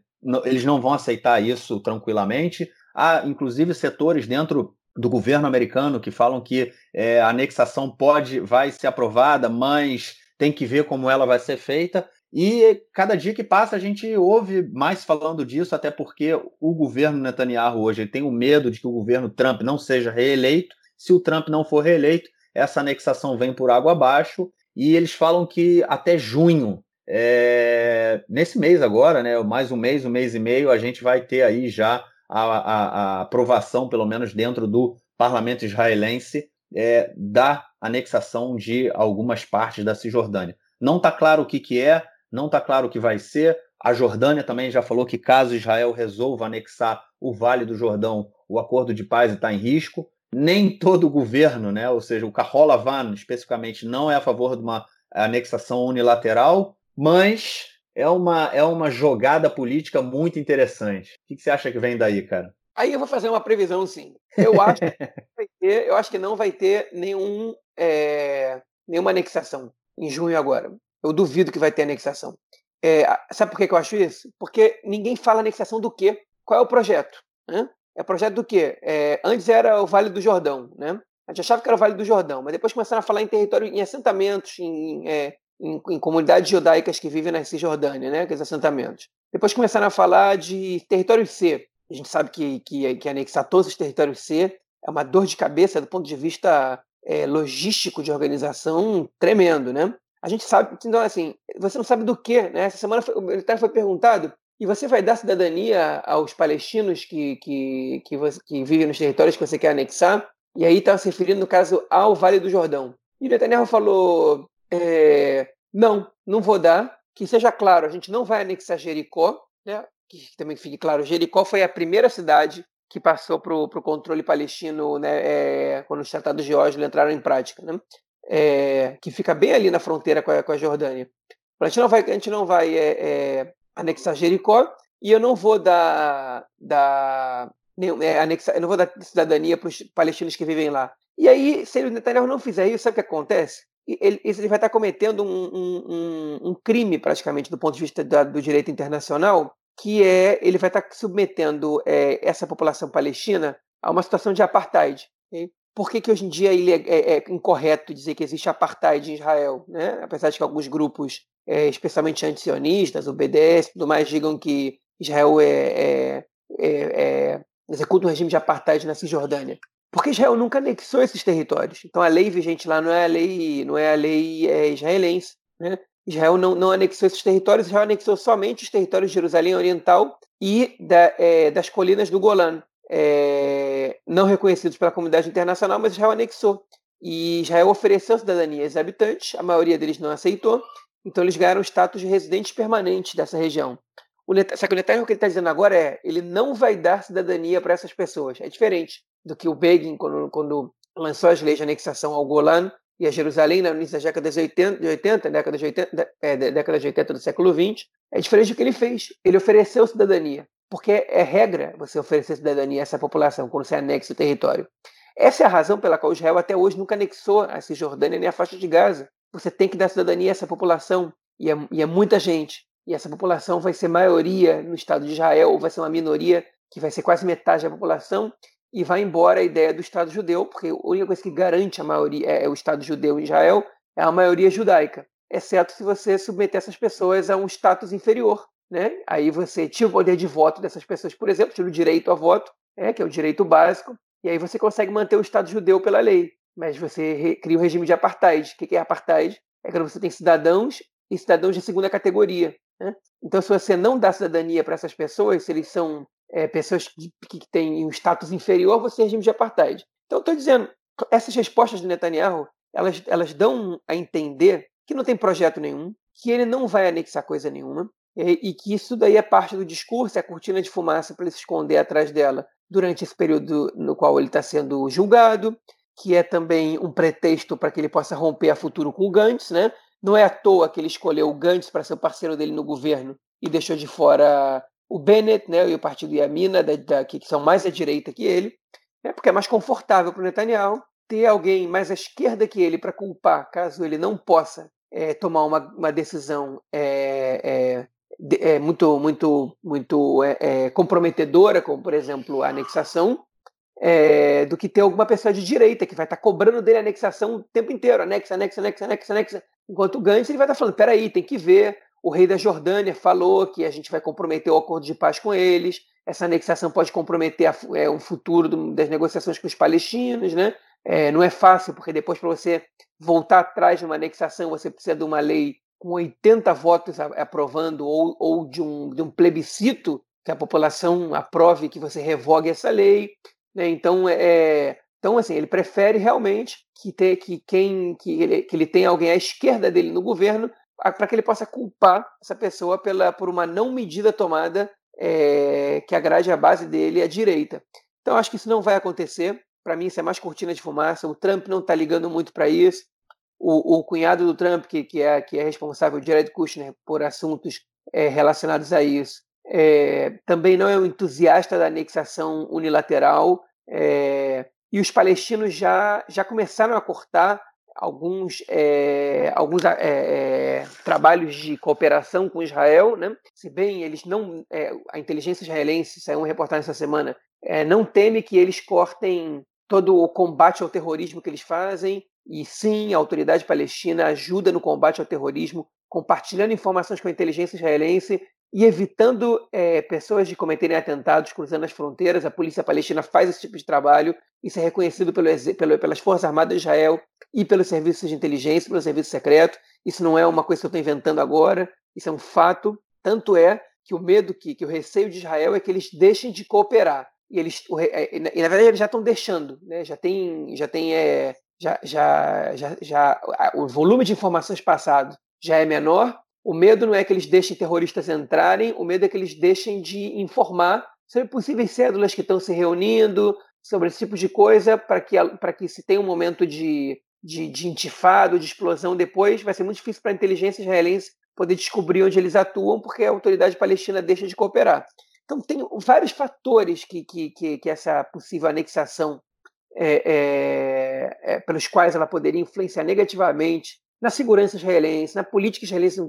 eles não vão aceitar isso tranquilamente. Há inclusive setores dentro do governo americano que falam que é, a anexação pode, vai ser aprovada, mas tem que ver como ela vai ser feita. E cada dia que passa a gente ouve mais falando disso, até porque o governo Netanyahu hoje tem o medo de que o governo Trump não seja reeleito. Se o Trump não for reeleito, essa anexação vem por água abaixo. E eles falam que até junho, é, nesse mês agora, né, mais um mês, um mês e meio, a gente vai ter aí já a, a, a aprovação, pelo menos dentro do parlamento israelense, é, da anexação de algumas partes da Cisjordânia. Não está claro o que, que é, não está claro o que vai ser. A Jordânia também já falou que caso Israel resolva anexar o Vale do Jordão, o acordo de paz está em risco. Nem todo o governo, né, ou seja, o Carola Van especificamente, não é a favor de uma anexação unilateral, mas é uma, é uma jogada política muito interessante. O que você acha que vem daí, cara? Aí eu vou fazer uma previsão, sim. Eu acho que, ter, eu acho que não vai ter nenhum, é, nenhuma anexação em junho agora. Eu duvido que vai ter anexação. É, sabe por que eu acho isso? Porque ninguém fala anexação do quê? Qual é o projeto? Né? É projeto do quê? É, antes era o Vale do Jordão, né? A gente achava que era o Vale do Jordão, mas depois começaram a falar em território, em assentamentos, em, é, em, em comunidades judaicas que vivem na Cisjordânia, né? Aqueles assentamentos. Depois começaram a falar de território C. A gente sabe que, que, que anexar todos os territórios C é uma dor de cabeça do ponto de vista é, logístico de organização tremendo, né? A gente sabe, então assim, você não sabe do que, né? Essa semana foi, o militar foi perguntado e você vai dar cidadania aos palestinos que, que, que, você, que vivem nos territórios que você quer anexar? E aí está se referindo, no caso, ao Vale do Jordão. E Netanyahu falou: é, não, não vou dar. Que seja claro, a gente não vai anexar Jericó, né? que também fique claro, Jericó foi a primeira cidade que passou para o controle palestino né, é, quando os tratados de Oslo entraram em prática, né? É, que fica bem ali na fronteira com a, com a Jordânia. A gente não vai, a gente não vai é, anexar Jericó e eu não vou dar, dar anexar, eu não vou dar cidadania para os palestinos que vivem lá. E aí, se o Netanyahu não fizer isso, sabe o que acontece? Ele, ele vai estar cometendo um, um, um, crime, praticamente, do ponto de vista da, do direito internacional, que é ele vai estar submetendo é, essa população palestina a uma situação de apartheid. Okay? Por que, que hoje em dia é, é, é, incorreto dizer que existe apartheid em Israel? Né? Apesar de que alguns grupos, é, especialmente antisionistas, o BDS e tudo mais, digam que Israel é, é, é, executa um regime de apartheid na Cisjordânia. Porque Israel nunca anexou esses territórios. Então a lei vigente lá não é a lei, não é a lei israelense. Né? Israel não, não anexou esses territórios, Israel anexou somente os territórios de Jerusalém Oriental e da, das colinas do Golã é, não reconhecidos pela comunidade internacional, mas Israel anexou. E Israel ofereceu cidadania aos habitantes, a maioria deles não aceitou, então eles ganharam o status de residentes permanentes dessa região. O Net... Só que o Netanyahu, o que ele está dizendo agora é ele não vai dar cidadania para essas pessoas. É diferente do que o Begin, quando, quando lançou as leis de anexação ao Golan e a Jerusalém no início das décadas de 80, de 80 década, de 80 é, década de 80 do século 20. É diferente do que ele fez. Ele ofereceu cidadania porque é regra você oferecer cidadania a essa população quando você anexa o território. Essa é a razão pela qual Israel até hoje nunca anexou a Cisjordânia nem a faixa de Gaza. Você tem que dar cidadania a essa população, e é, e é muita gente. E essa população vai ser maioria no Estado de Israel, ou vai ser uma minoria que vai ser quase metade da população, e vai embora a ideia do Estado judeu, porque a única coisa que garante a maioria é, é o Estado judeu em Israel é a maioria judaica, exceto se você submeter essas pessoas a um status inferior, né? Aí você tira o poder de voto dessas pessoas, por exemplo, tira o direito a voto, né? que é o direito básico, e aí você consegue manter o Estado judeu pela lei. Mas você cria um regime de apartheid. O que é apartheid? É quando você tem cidadãos e cidadãos de segunda categoria. Né? Então, se você não dá cidadania para essas pessoas, se eles são é, pessoas que, que têm um status inferior, você tem regime de apartheid. Então, estou dizendo, essas respostas do Netanyahu, elas, elas dão a entender que não tem projeto nenhum, que ele não vai anexar coisa nenhuma, e que isso daí é parte do discurso, é a cortina de fumaça para ele se esconder atrás dela durante esse período no qual ele está sendo julgado, que é também um pretexto para que ele possa romper a futuro com o Gantz, né? Não é à toa que ele escolheu o Gantz para ser o parceiro dele no governo e deixou de fora o Bennett, né, e o partido Yamina, da, da, que são mais à direita que ele, né, porque é mais confortável para o Netanyahu ter alguém mais à esquerda que ele para culpar, caso ele não possa é, tomar uma, uma decisão é, é, é, muito, muito, muito é, é, comprometedora, como por exemplo a anexação, é, do que ter alguma pessoa de direita que vai estar tá cobrando dele a anexação o tempo inteiro, anexa, anexa, anexa, anexa, anexa. Enquanto o Gantz ele vai estar tá falando, peraí, tem que ver, o rei da Jordânia falou que a gente vai comprometer o acordo de paz com eles, essa anexação pode comprometer a, é, o futuro do, das negociações com os palestinos, né? É, não é fácil, porque depois para você voltar atrás de uma anexação, você precisa de uma lei com 80 votos aprovando ou, ou de, um, de um plebiscito que a população aprove que você revogue essa lei. Né? Então, é, é então, assim, ele prefere realmente que, ter, que, quem, que, ele, que ele tenha alguém à esquerda dele no governo para que ele possa culpar essa pessoa pela, por uma não medida tomada é, que agrade a base dele à direita. Então, acho que isso não vai acontecer. Para mim, isso é mais cortina de fumaça. O Trump não está ligando muito para isso o, o cunhado do Trump, que, que, é, que é responsável, Jared Kushner, por assuntos é, relacionados a isso, é, também não é um entusiasta da anexação unilateral. É, e os palestinos já, já começaram a cortar alguns, é, alguns é, trabalhos de cooperação com Israel, né? se bem eles não. É, a inteligência israelense, saiu uma reportagem essa semana, não teme que eles cortem todo o combate ao terrorismo que eles fazem, e sim, a autoridade palestina ajuda no combate ao terrorismo, compartilhando informações com a inteligência israelense e evitando é, pessoas de cometerem atentados cruzando as fronteiras. A polícia palestina faz esse tipo de trabalho. Isso é reconhecido pelo, pelo, pelas Forças Armadas de Israel e pelos serviços de inteligência, pelo serviço secreto. Isso não é uma coisa que eu estou inventando agora. Isso é um fato. Tanto é que o medo, que, que o receio de Israel é que eles deixem de cooperar. E eles, é, e na verdade, eles já estão deixando. Né? Já tem, já tem é, já, já, já, já, o volume de informações passado já é menor o medo não é que eles deixem terroristas entrarem, o medo é que eles deixem de informar sobre possíveis cédulas que estão se reunindo, sobre esse tipo de coisa, para que, que se tenha um momento de, de, de intifado, de explosão depois, vai ser muito difícil para a inteligência israelense poder descobrir onde eles atuam, porque a autoridade palestina deixa de cooperar. Então, tem vários fatores que, que, que, que essa possível anexação, é, é, é, pelos quais ela poderia influenciar negativamente na segurança israelense, na política israelense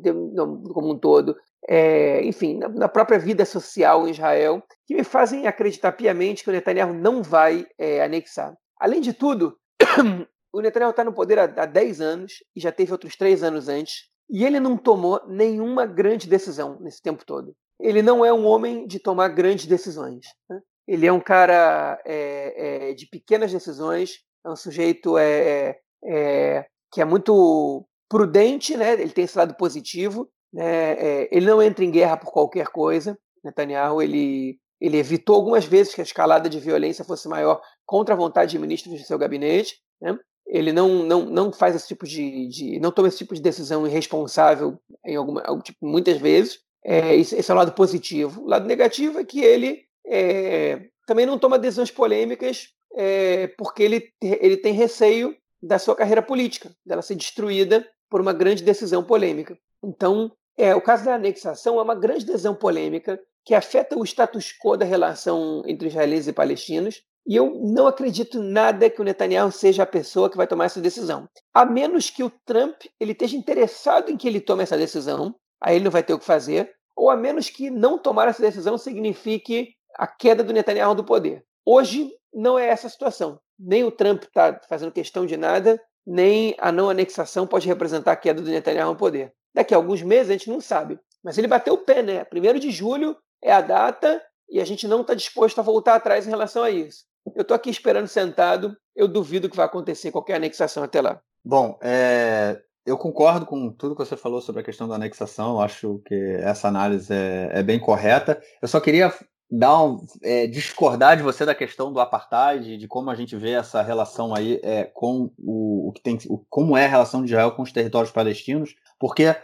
como um todo, é, enfim, na, na, própria vida social em Israel, que me fazem acreditar piamente que o Netanyahu não vai é, anexar. Além de tudo, o Netanyahu está no poder há, há 10 anos e já teve outros três anos antes, e ele não tomou nenhuma grande decisão nesse tempo todo. Ele não é um homem de tomar grandes decisões. Né? Ele é um cara é, é de pequenas decisões, é um sujeito é, é, que é muito prudente, né? ele tem esse lado positivo, né? É, ele não entra em guerra por qualquer coisa. Netanyahu ele, ele evitou algumas vezes que a escalada de violência fosse maior contra a vontade de ministros de seu gabinete. Né? Ele não, não, não faz esse tipo de, de, não toma esse tipo de decisão irresponsável em alguma, tipo, muitas vezes. É, esse é o lado positivo. O lado negativo é que ele é, também não toma decisões polêmicas é, porque ele, ele tem receio da sua carreira política, dela ser destruída por uma grande decisão polêmica. Então, é, o caso da anexação é uma grande decisão polêmica que afeta o status quo da relação entre israelenses e palestinos, e eu não acredito nada que o Netanyahu seja a pessoa que vai tomar essa decisão. A menos que o Trump ele esteja interessado em que ele tome essa decisão, aí ele não vai ter o que fazer, ou a menos que não tomar essa decisão signifique a queda do Netanyahu do poder. Hoje não é essa a situação nem o Trump está fazendo questão de nada, nem a não anexação pode representar a queda do Netanyahu no poder. Daqui a alguns meses a gente não sabe. Mas ele bateu o pé, né? Primeiro de julho é a data e a gente não está disposto a voltar atrás em relação a isso. Eu estou aqui esperando sentado, eu duvido que vai acontecer qualquer anexação até lá. Bom, é, eu concordo com tudo que você falou sobre a questão da anexação, acho que essa análise é, é bem correta. Eu só queria dar um, é, discordar de você da questão do apartheid, de como a gente vê essa relação aí é, com o, o que tem, o, como é a relação de Israel com os territórios palestinos, porque é,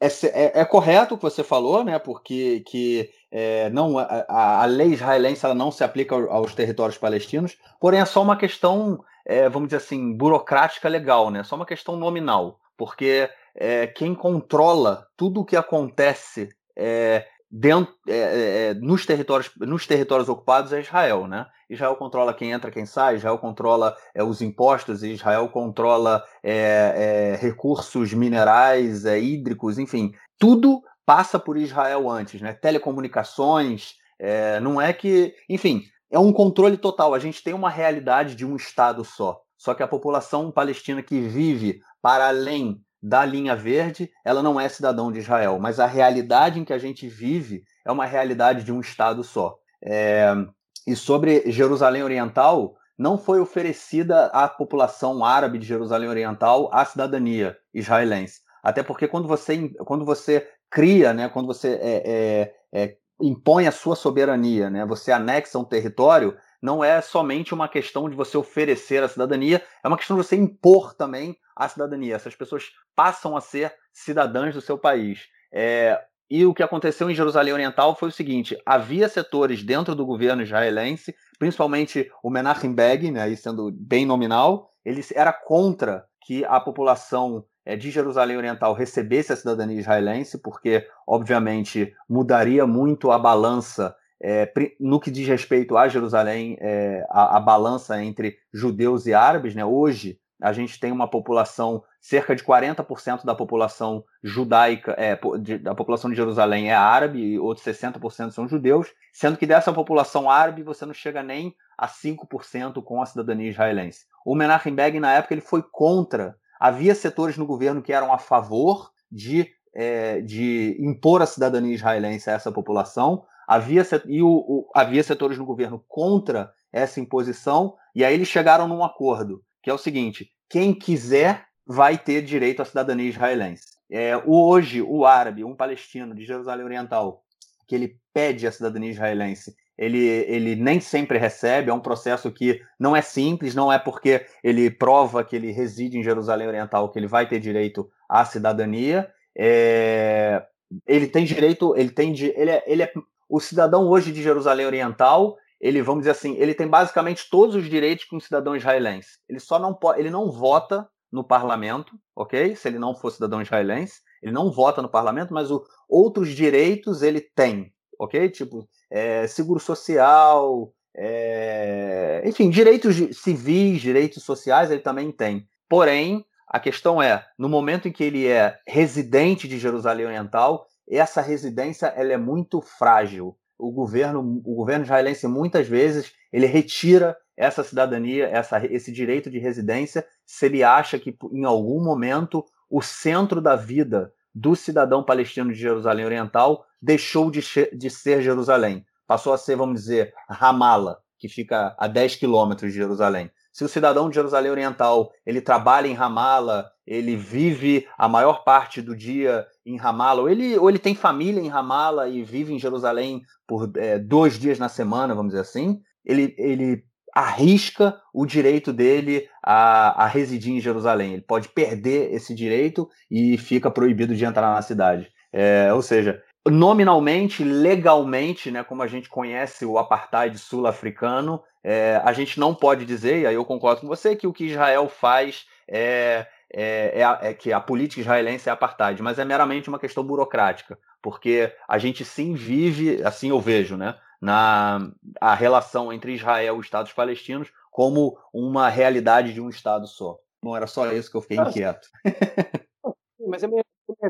é, é, é correto o que você falou, né? Porque que é, não a, a, lei israelense ela não se aplica aos territórios palestinos, porém é só uma questão, é, vamos dizer assim, burocrática legal, né? Só uma questão nominal, porque quem controla tudo o que acontece é, dentro, é, é, é, nos, territórios, nos territórios ocupados é Israel, né? Israel controla quem entra, quem sai, Israel controla é, os impostos, Israel controla é, é, recursos minerais, hídricos, enfim, tudo passa por Israel antes, né? Telecomunicações, não é que, enfim, é um controle total. A gente tem uma realidade de um Estado só. Só que a população palestina que vive para além da linha verde, ela não é cidadão de Israel, mas a realidade em que a gente vive é uma realidade de um Estado só. É, e sobre Jerusalém Oriental, não foi oferecida à população árabe de Jerusalém Oriental a cidadania israelense. Até porque quando você, quando você cria, né, quando você é, é, é impõe a sua soberania, né, você anexa um território, não é somente uma questão de você oferecer a cidadania, é uma questão de você impor também a cidadania. Essas pessoas passam a ser cidadãs do seu país. É, e o que aconteceu em Jerusalém Oriental foi o seguinte: havia setores dentro do governo israelense, principalmente o Menachem Begin, né, sendo bem nominal, ele era contra que a população é, de Jerusalém Oriental recebesse a cidadania israelense, porque, obviamente, mudaria muito a balança é, no que diz respeito a Jerusalém, é, a, a, balança entre judeus e árabes. Né? Hoje, a gente tem uma população, cerca de 40% da população judaica, é, da população de Jerusalém é árabe e outros 60% são judeus, sendo que dessa população árabe você não chega nem a 5% com a cidadania israelense. O Menachem Begin, na época, ele foi contra. Havia setores no governo que eram a favor de, é, de impor a cidadania israelense a essa população, havia, e o, o, havia setores no governo contra essa imposição, e aí eles chegaram num acordo que é o seguinte: quem quiser vai ter direito à cidadania israelense. É, hoje, o árabe, um palestino de Jerusalém Oriental, que ele pede a cidadania israelense, ele, ele nem sempre recebe, é um processo que não é simples, não é porque ele prova que ele reside em Jerusalém Oriental que ele vai ter direito à cidadania. É, ele tem direito, ele tem ele é, ele é o cidadão hoje de Jerusalém Oriental, ele, vamos dizer assim, ele tem basicamente todos os direitos que um cidadão israelense. Ele só não pode, ele não vota no parlamento, ok? Se ele não for cidadão israelense, ele não vota no parlamento, mas o, outros direitos ele tem, ok? Tipo, é, seguro social, é, enfim, direitos civis, direitos sociais ele também tem. Porém, a questão é, no momento em que ele é residente de Jerusalém Oriental, essa residência ela é muito frágil o governo, o governo israelense muitas vezes ele retira essa cidadania, essa, esse direito de residência, se ele acha que em algum momento o centro da vida do cidadão palestino de Jerusalém Oriental deixou de, de ser Jerusalém, passou a ser, vamos dizer, Ramallah, que fica a 10 quilômetros de Jerusalém. Se o cidadão de Jerusalém Oriental ele trabalha em Ramallah, ele vive a maior parte do dia em Ramallah, ou ele, ou ele tem família em Ramallah e vive em Jerusalém por é, dois dias na semana, vamos dizer assim, ele, ele arrisca o direito dele a, a residir em Jerusalém. Ele pode perder esse direito e fica proibido de entrar na cidade. É, ou seja, nominalmente, legalmente, né, como a gente conhece o apartheid sul-africano, é, a gente não pode dizer, e aí eu concordo com você, que o que Israel faz é, é, é, é, que a política israelense é apartheid, mas é meramente uma questão burocrática, porque a gente sim vive, assim eu vejo, né, na a relação entre Israel e os Estados palestinos como uma realidade de um Estado só. Não era só isso que eu fiquei inquieto. mas é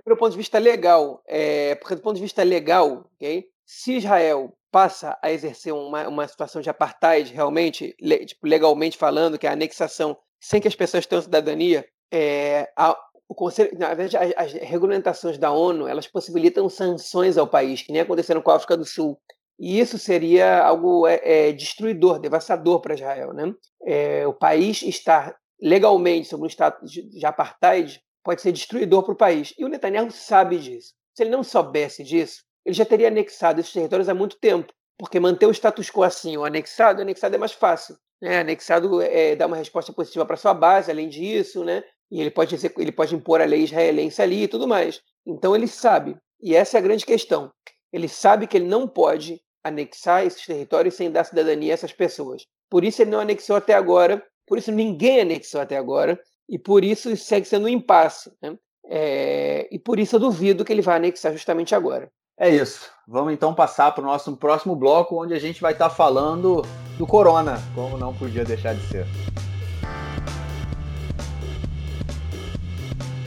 pelo ponto de vista legal, é, porque do ponto de vista legal, okay, se Israel passa a exercer uma, uma situação de apartheid realmente, le, tipo, legalmente falando, que é a anexação sem que as pessoas tenham cidadania, é, a, o conselho, na verdade, as, as, regulamentações da ONU elas possibilitam sanções ao país, que nem aconteceram com a África do Sul. E isso seria algo é, é, destruidor, devastador para Israel. Né? É, o país estar legalmente sob um estado de, de apartheid pode ser destruidor para o país. E o Netanyahu sabe disso. Se ele não soubesse disso, ele já teria anexado esses territórios há muito tempo. Porque manter o status quo assim, o anexado, o anexado é mais fácil. Né? Anexado é, dá uma resposta positiva para sua base, além disso, né? E ele pode, ele pode impor a lei israelense ali e tudo mais. Então ele sabe, e essa é a grande questão. Ele sabe que ele não pode anexar esses territórios sem dar cidadania a essas pessoas. Por isso ele não anexou até agora, por isso ninguém anexou até agora, e por isso segue sendo um impasse. Né? É, e por isso eu duvido que ele vai anexar justamente agora. É isso. Vamos então passar para o nosso próximo bloco, onde a gente vai estar falando do Corona, como não podia deixar de ser.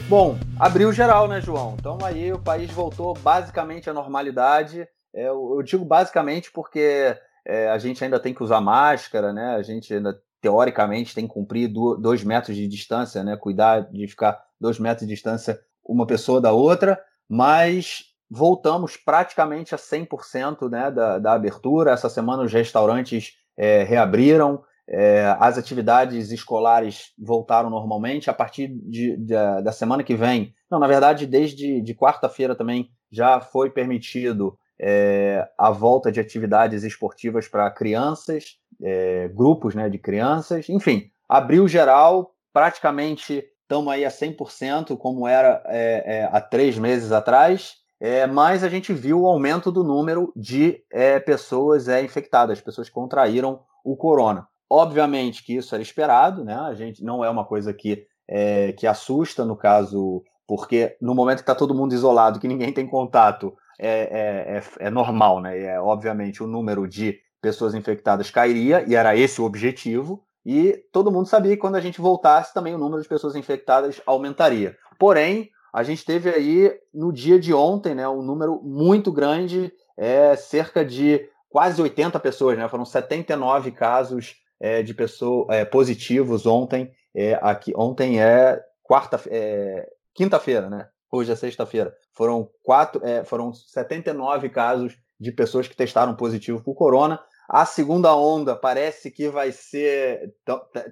Bom, abriu geral, né, João? Então aí o país voltou basicamente à normalidade. É, eu digo basicamente porque é, a gente ainda tem que usar máscara, né? A gente ainda teoricamente tem que cumprir dois metros de distância, né? Cuidar de ficar dois metros de distância uma pessoa da outra, mas voltamos praticamente a 100% né, da, da abertura. Essa semana os restaurantes é, reabriram, é, as atividades escolares voltaram normalmente. A partir de, de, da semana que vem, não, na verdade, desde de quarta-feira também já foi permitido é, a volta de atividades esportivas para crianças, é, grupos né, de crianças, enfim, abriu geral, praticamente estamos aí a 100%, como era é, é, há três meses atrás, é, mas a gente viu o aumento do número de é, pessoas infectadas, pessoas que contraíram o corona. Obviamente que isso era esperado, né? A gente não é uma coisa que, é, que assusta no caso, porque no momento que está todo mundo isolado, que ninguém tem contato, é, é, é, é normal, né? É, obviamente o número de pessoas infectadas cairia, e era esse o objetivo. e todo mundo sabia que quando a gente voltasse também o número de pessoas infectadas aumentaria. Porém, a gente teve aí no dia de ontem, né, um número muito grande, é, cerca de quase 80 pessoas, né, foram 79 casos é, de pessoas é, positivos ontem. É, aqui ontem é quarta, é, quinta-feira, né? Hoje é sexta-feira. Foram quatro, é, foram 79 casos de pessoas que testaram positivo por corona. A segunda onda parece que vai ser.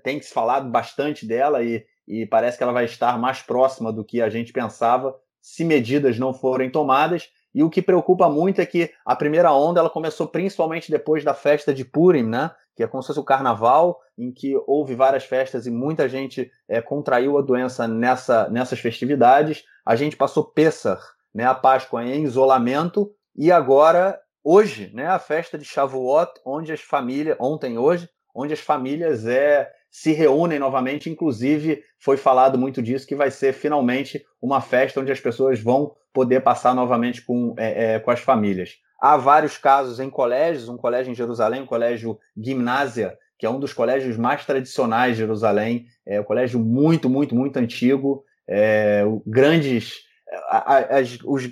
Tem se falado bastante dela e, e parece que ela vai estar mais próxima do que a gente pensava se medidas não forem tomadas. E o que preocupa muito é que a primeira onda ela começou principalmente depois da festa de Purim, né? Que é como se fosse o carnaval, em que houve várias festas e muita gente é, contraiu a doença nessa, nessas festividades. A gente passou Pessah, né, a Páscoa em isolamento, e agora, hoje, né, a festa de Shavuot, onde as famílias, ontem hoje, onde as famílias é, se reúnem novamente, inclusive foi falado muito disso, que vai ser finalmente uma festa onde as pessoas vão poder passar novamente com, é, é, com as famílias. Há vários casos em colégios, um colégio em Jerusalém, o colégio Gimnásia, que é um dos colégios mais tradicionais de Jerusalém, é um colégio muito, muito, muito antigo, é, grandes, as, os,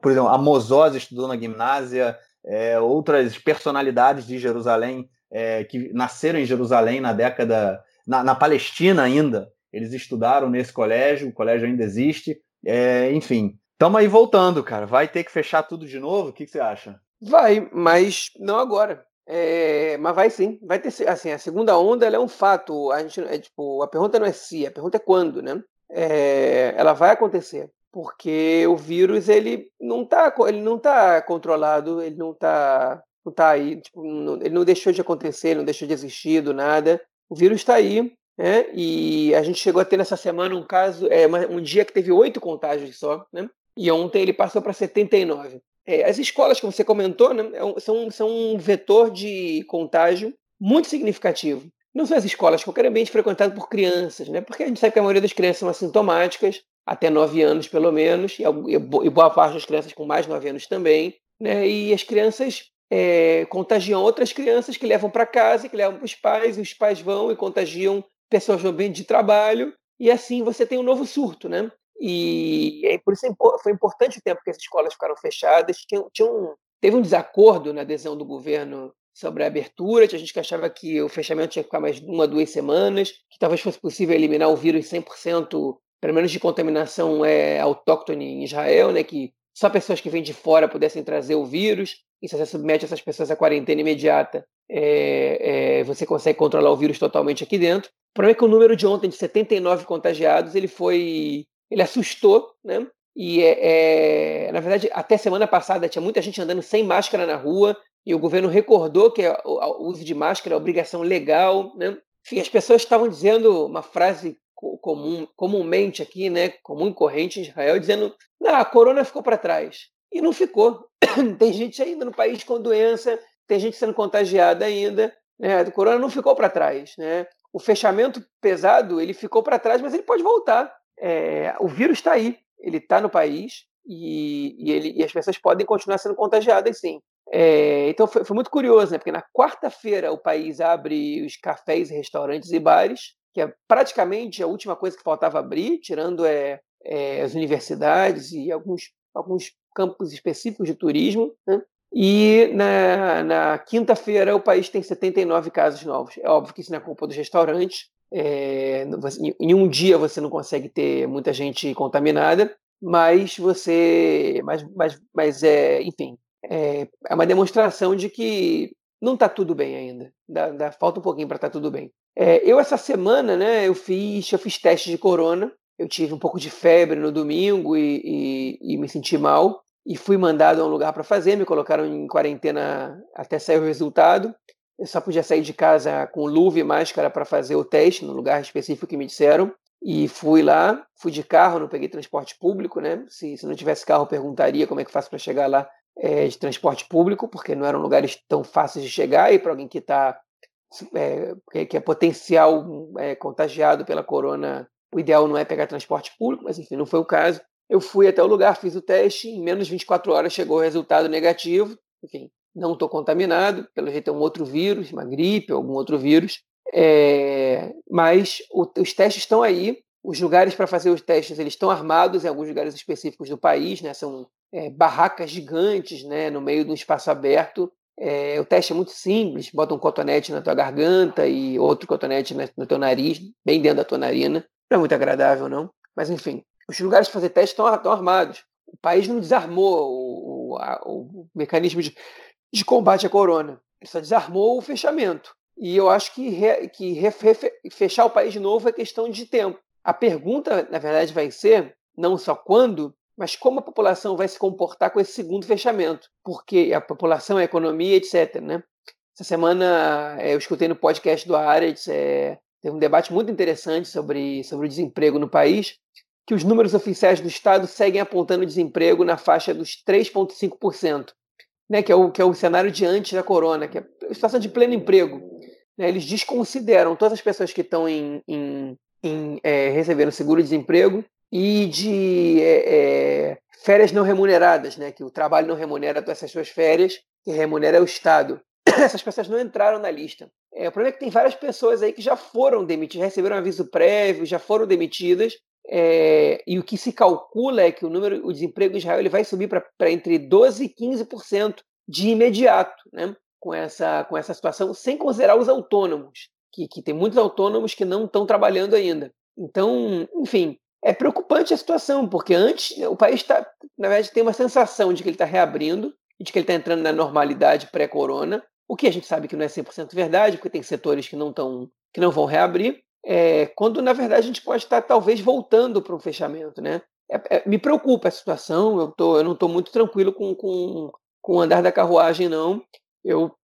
por exemplo, a Mozós estudou na Gimnásia, é, outras personalidades de Jerusalém é, que nasceram em Jerusalém na década, na, na Palestina ainda, eles estudaram nesse colégio, o colégio ainda existe, é, enfim, Estamos aí voltando, cara. Vai ter que fechar tudo de novo? O que, que você acha? Vai, mas não agora. É, mas vai sim, vai ter assim, a segunda onda é um fato. A gente é tipo, a pergunta não é se, a pergunta é quando, né? É, ela vai acontecer, porque o vírus ele não tá, ele não tá controlado, ele não tá, não tá aí, tipo, não, ele não deixou de acontecer, não deixou de existir do nada. O vírus está aí, né? E a gente chegou a ter nessa semana um caso, é, um dia que teve oito contágios só, né? e ontem ele passou para 79. É, as escolas que você comentou né, é são, são um vetor de contágio muito significativo. Não são as escolas, qualquer ambiente frequentado por crianças, né? porque a gente sabe que a maioria das crianças são assintomáticas, até 9 anos pelo menos, e boa parte das crianças com mais de 9 anos também. Né? E as crianças é, contagiam outras crianças que levam para casa, que levam para os pais, e os pais vão e contagiam pessoas no ambiente de trabalho, e assim você tem um novo surto, né? E, e por isso é foi importante o tempo que as escolas ficaram fechadas. Tinha, tinha um, teve um desacordo na adesão do governo sobre a abertura. Tinha gente que achava que o fechamento tinha que ficar mais uma, duas semanas, que talvez fosse possível eliminar o vírus 100%, pelo menos de contaminação é, autóctone em Israel, né, que só pessoas que vêm de fora pudessem trazer o vírus. E se você submete essas pessoas à quarentena imediata, é, é, você consegue controlar o vírus totalmente aqui dentro. O problema é que o número de ontem de 79 contagiados ele foi ele assustou, né? E é, é, na verdade, até semana passada tinha muita gente andando sem máscara na rua e o governo recordou que o, uso de máscara é obrigação legal, né? Enfim, as pessoas estavam dizendo uma frase comum, comumente aqui, né, comum e corrente em Israel, dizendo: "Não, a corona ficou para trás". E não ficou. tem gente ainda no país com doença, tem gente sendo contagiada ainda, né? A corona não ficou para trás, né? O fechamento pesado, ele ficou para trás, mas ele pode voltar é, o vírus está aí, ele está no país e, e, ele, e as pessoas podem continuar sendo contagiadas, sim. É, então foi, foi, muito curioso, né? Porque na quarta-feira o país abre os cafés, restaurantes e bares, que é praticamente a última coisa que faltava abrir, tirando é, é as universidades e alguns, alguns campos específicos de turismo. Né? E na, na quinta-feira o país tem 79 casos novos. É óbvio que isso não é culpa dos restaurantes, é, em um dia você não consegue ter muita gente contaminada, mas você, mas, mas, mas é, enfim, é, é uma demonstração de que não está tudo bem ainda. Dá, dá, falta um pouquinho para estar tá tudo bem. É, eu essa semana, né, eu fiz, eu fiz teste de corona. Eu tive um pouco de febre no domingo e, e, e me senti mal e fui mandado a um lugar para fazer. Me colocaram em quarentena até sair o resultado. Eu só podia sair de casa com luva e máscara para fazer o teste no lugar específico que me disseram. E fui lá, fui de carro, não peguei transporte público, né? Se, se não tivesse carro, perguntaria como é que faço para chegar lá é, de transporte público, porque não eram lugares tão fáceis de chegar. E para alguém que está é, que é potencial é, contagiado pela corona, o ideal não é pegar transporte público, mas enfim, não foi o caso. Eu fui até o lugar, fiz o teste, em menos de 24 horas chegou o resultado negativo. Enfim, não estou contaminado, pelo jeito é um outro vírus, uma gripe, algum outro vírus. É, mas o, os testes estão aí, os lugares para fazer os testes eles estão armados em alguns lugares específicos do país, né? São é, barracas gigantes, né? No meio de um espaço aberto. É, o teste é muito simples, bota um cotonete na tua garganta e outro cotonete no teu nariz, bem dentro da tua narina. Não é muito agradável, não. Mas enfim, os lugares para fazer teste estão, armados. O país não desarmou o, a, o mecanismo de, de combate à corona. Ele só desarmou o fechamento. E eu acho que, re, que re, re, fechar o país de novo é questão de tempo. A pergunta, na verdade, vai ser não só quando, mas como a população vai se comportar com esse segundo fechamento. Porque a população, a economia, etc. Né? Essa semana é, eu escutei no podcast do Aretz, é, teve um debate muito interessante sobre, sobre o desemprego no país, que os números oficiais do Estado seguem apontando desemprego na faixa dos 3,5%, né, que, é o, que é o cenário de antes da corona, que é a situação de pleno emprego. Né, eles desconsideram todas as pessoas que estão em, em em é, recebendo seguro-desemprego e de é, é, férias não remuneradas, né? que o trabalho não remunera essas suas férias, que remunera o Estado. Essas pessoas não entraram na lista. É, o problema é que tem várias pessoas aí que já foram demitidas, receberam aviso prévio, já foram demitidas, é, e o que se calcula é que o número, o desemprego em Israel ele vai subir para entre 12% e 15% de imediato, né? com, essa, com essa situação, sem considerar os autônomos que, que tem muitos autônomos que não estão trabalhando ainda. Então, enfim, é preocupante a situação, porque antes o país está, na verdade, tem uma sensação de que ele está reabrindo de que ele está entrando na normalidade pré-corona, o que a gente sabe que não é 100% verdade, porque tem setores que não, tão, que não vão reabrir, é, quando na verdade a gente pode estar talvez voltando para um fechamento. Né? É, é, me preocupa a situação, eu, tô, eu não estou muito tranquilo com, com, com o andar da carruagem, não. Eu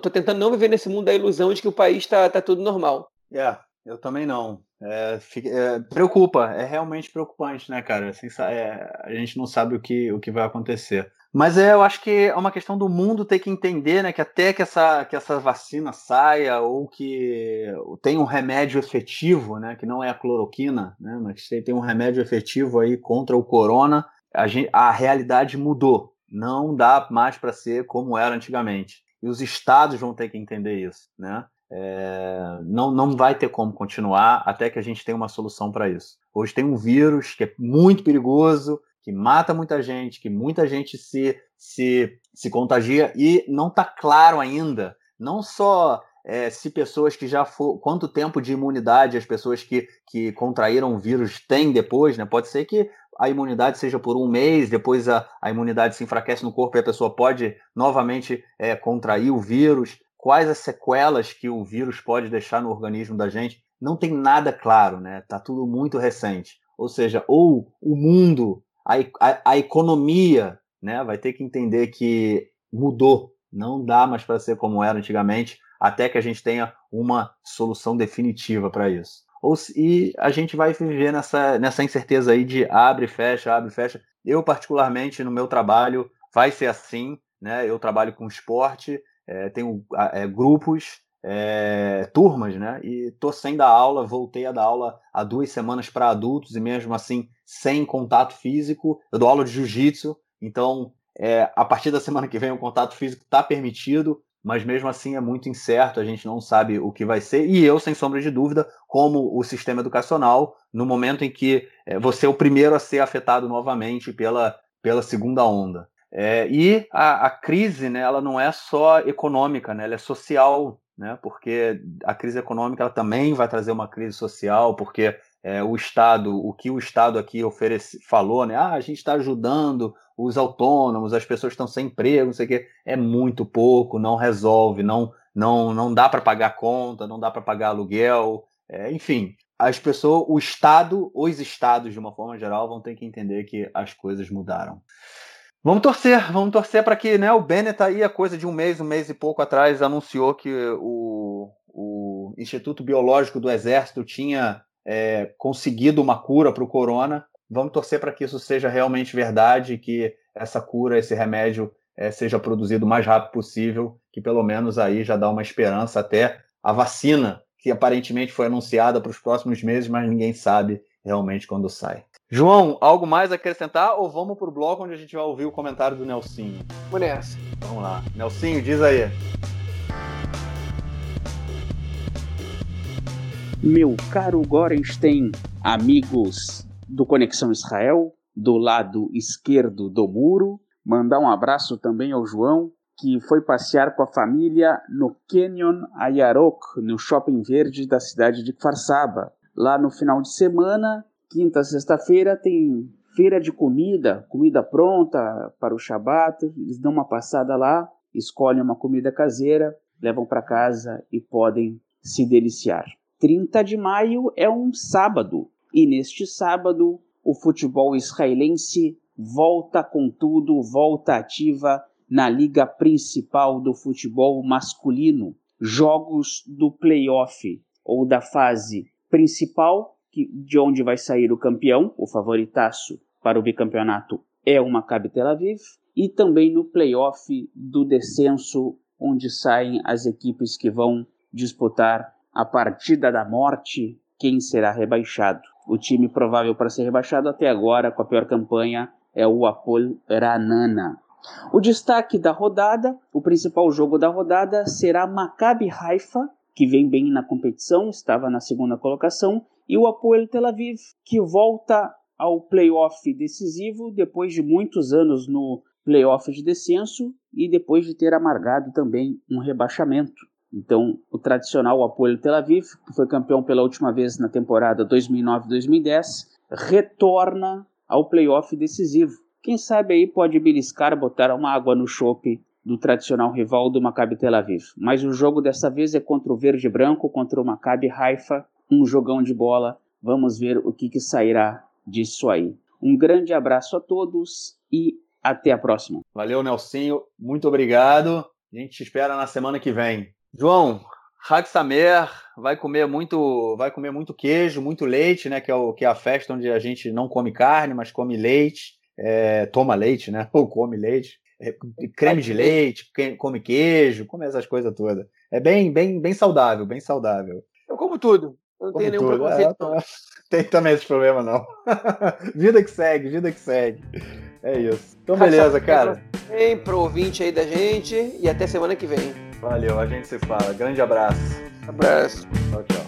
tô tentando não viver nesse mundo da ilusão de que o país está tá tudo normal. É, eu também não. É, é, preocupa, é realmente preocupante, né, cara? Assim, é, a gente não sabe o que, o que vai acontecer. Mas é, eu acho que é uma questão do mundo ter que entender, né, que até que essa, que essa vacina saia ou que tem um remédio efetivo, né, que não é a cloroquina, né, mas tem um remédio efetivo aí contra o corona, a, gente, a realidade mudou. Não dá mais para ser como era antigamente e os estados vão ter que entender isso, né? É, não, não vai ter como continuar até que a gente tenha uma solução para isso. Hoje tem um vírus que é muito perigoso, que mata muita gente, que muita gente se, se, se contagia e não está claro ainda, não só é, se pessoas que já foram. Quanto tempo de imunidade as pessoas que, que contraíram o vírus têm depois, né? Pode ser que a imunidade seja por um mês, depois a, a imunidade se enfraquece no corpo e a pessoa pode novamente é, contrair o vírus. Quais as sequelas que o vírus pode deixar no organismo da gente? Não tem nada claro, né? Tá tudo muito recente. Ou seja, ou o mundo, a, a, a economia, né, vai ter que entender que mudou, não dá mais para ser como era antigamente, até que a gente tenha uma solução definitiva para isso ou e a gente vai viver nessa, nessa incerteza aí de abre, fecha, abre, fecha. Eu, particularmente, no meu trabalho, vai ser assim, né? Eu trabalho com esporte, é, tenho é, grupos, é, turmas, né? E tô sem dar aula, voltei a dar aula há duas semanas para adultos e mesmo assim sem contato físico. Eu dou aula de jiu-jitsu, então é, a partir da semana que vem o contato físico está permitido mas mesmo assim é muito incerto, a gente não sabe o que vai ser. E eu, sem sombra de dúvida, como o sistema educacional, no momento em que é, você é o primeiro a ser afetado novamente pela, pela segunda onda. É, e a, a, crise, né, ela não é só econômica, né, ela é social, né, porque a crise econômica ela também vai trazer uma crise social, porque é, o Estado, o que o Estado aqui oferece, falou, né? Ah, a gente está ajudando os autônomos, as pessoas estão sem emprego, não sei o quê. É muito pouco, não resolve, não, não, não dá para pagar conta, não dá para pagar aluguel, é, enfim. As pessoas, o Estado, os Estados, de uma forma geral, vão ter que entender que as coisas mudaram. Vamos torcer, vamos torcer para que né, o Bennett aí, a coisa de um mês, um mês e pouco atrás, anunciou que o, o Instituto Biológico do Exército tinha é, conseguido uma cura para o corona. Vamos torcer para que isso seja realmente verdade, que essa cura, esse remédio é, seja produzido o mais rápido possível, que pelo menos aí já dá uma esperança até a vacina, que aparentemente foi anunciada para os próximos meses, mas ninguém sabe realmente quando sai. João, algo mais a acrescentar ou vamos para o bloco onde a gente vai ouvir o comentário do Nelsinho? Vamos nessa. Vamos lá. Nelsinho, diz aí. Meu caro Gorenstein, amigos do Conexão Israel, do lado esquerdo do muro, mandar um abraço também ao João, que foi passear com a família no Canyon Ayarok, no shopping verde da cidade de Farsaba. Lá no final de semana, quinta, sexta-feira, tem feira de comida, comida pronta para o Shabat. Eles dão uma passada lá, escolhem uma comida caseira, levam para casa e podem se deliciar. 30 de maio é um sábado, e neste sábado o futebol israelense volta com tudo, volta ativa na liga principal do futebol masculino. Jogos do playoff ou da fase principal, que, de onde vai sair o campeão, o favoritaço para o bicampeonato é o Maccabi Tel Aviv, e também no playoff do descenso, onde saem as equipes que vão disputar a partida da morte, quem será rebaixado. O time provável para ser rebaixado até agora, com a pior campanha, é o Apol Ranana. O destaque da rodada, o principal jogo da rodada, será Maccabi Haifa, que vem bem na competição, estava na segunda colocação, e o Apoel Tel Aviv, que volta ao playoff decisivo depois de muitos anos no playoff de descenso e depois de ter amargado também um rebaixamento. Então, o tradicional Apoel Tel Aviv, que foi campeão pela última vez na temporada 2009-2010, retorna ao playoff decisivo. Quem sabe aí pode beliscar, botar uma água no chope do tradicional rival do Maccabi Tel Aviv. Mas o jogo dessa vez é contra o Verde Branco, contra o Maccabi Haifa, um jogão de bola. Vamos ver o que, que sairá disso aí. Um grande abraço a todos e até a próxima. Valeu, Nelsinho. Muito obrigado. A gente te espera na semana que vem. João, Hag Samer vai comer muito, vai comer muito queijo, muito leite, né? Que é, o, que é a festa onde a gente não come carne, mas come leite, é, toma leite, né? Ou come leite, é, creme de leite, come queijo, come essas coisas todas. É bem, bem, bem saudável, bem saudável. Eu como tudo. Não tenho nenhum preconceito. É, tem também esse problema, não. vida que segue, vida que segue. É isso. Então, beleza, cara. Vem pro ouvinte aí da gente e até semana que vem. Valeu, a gente se fala. Grande abraço. Abraço. Tchau, tchau.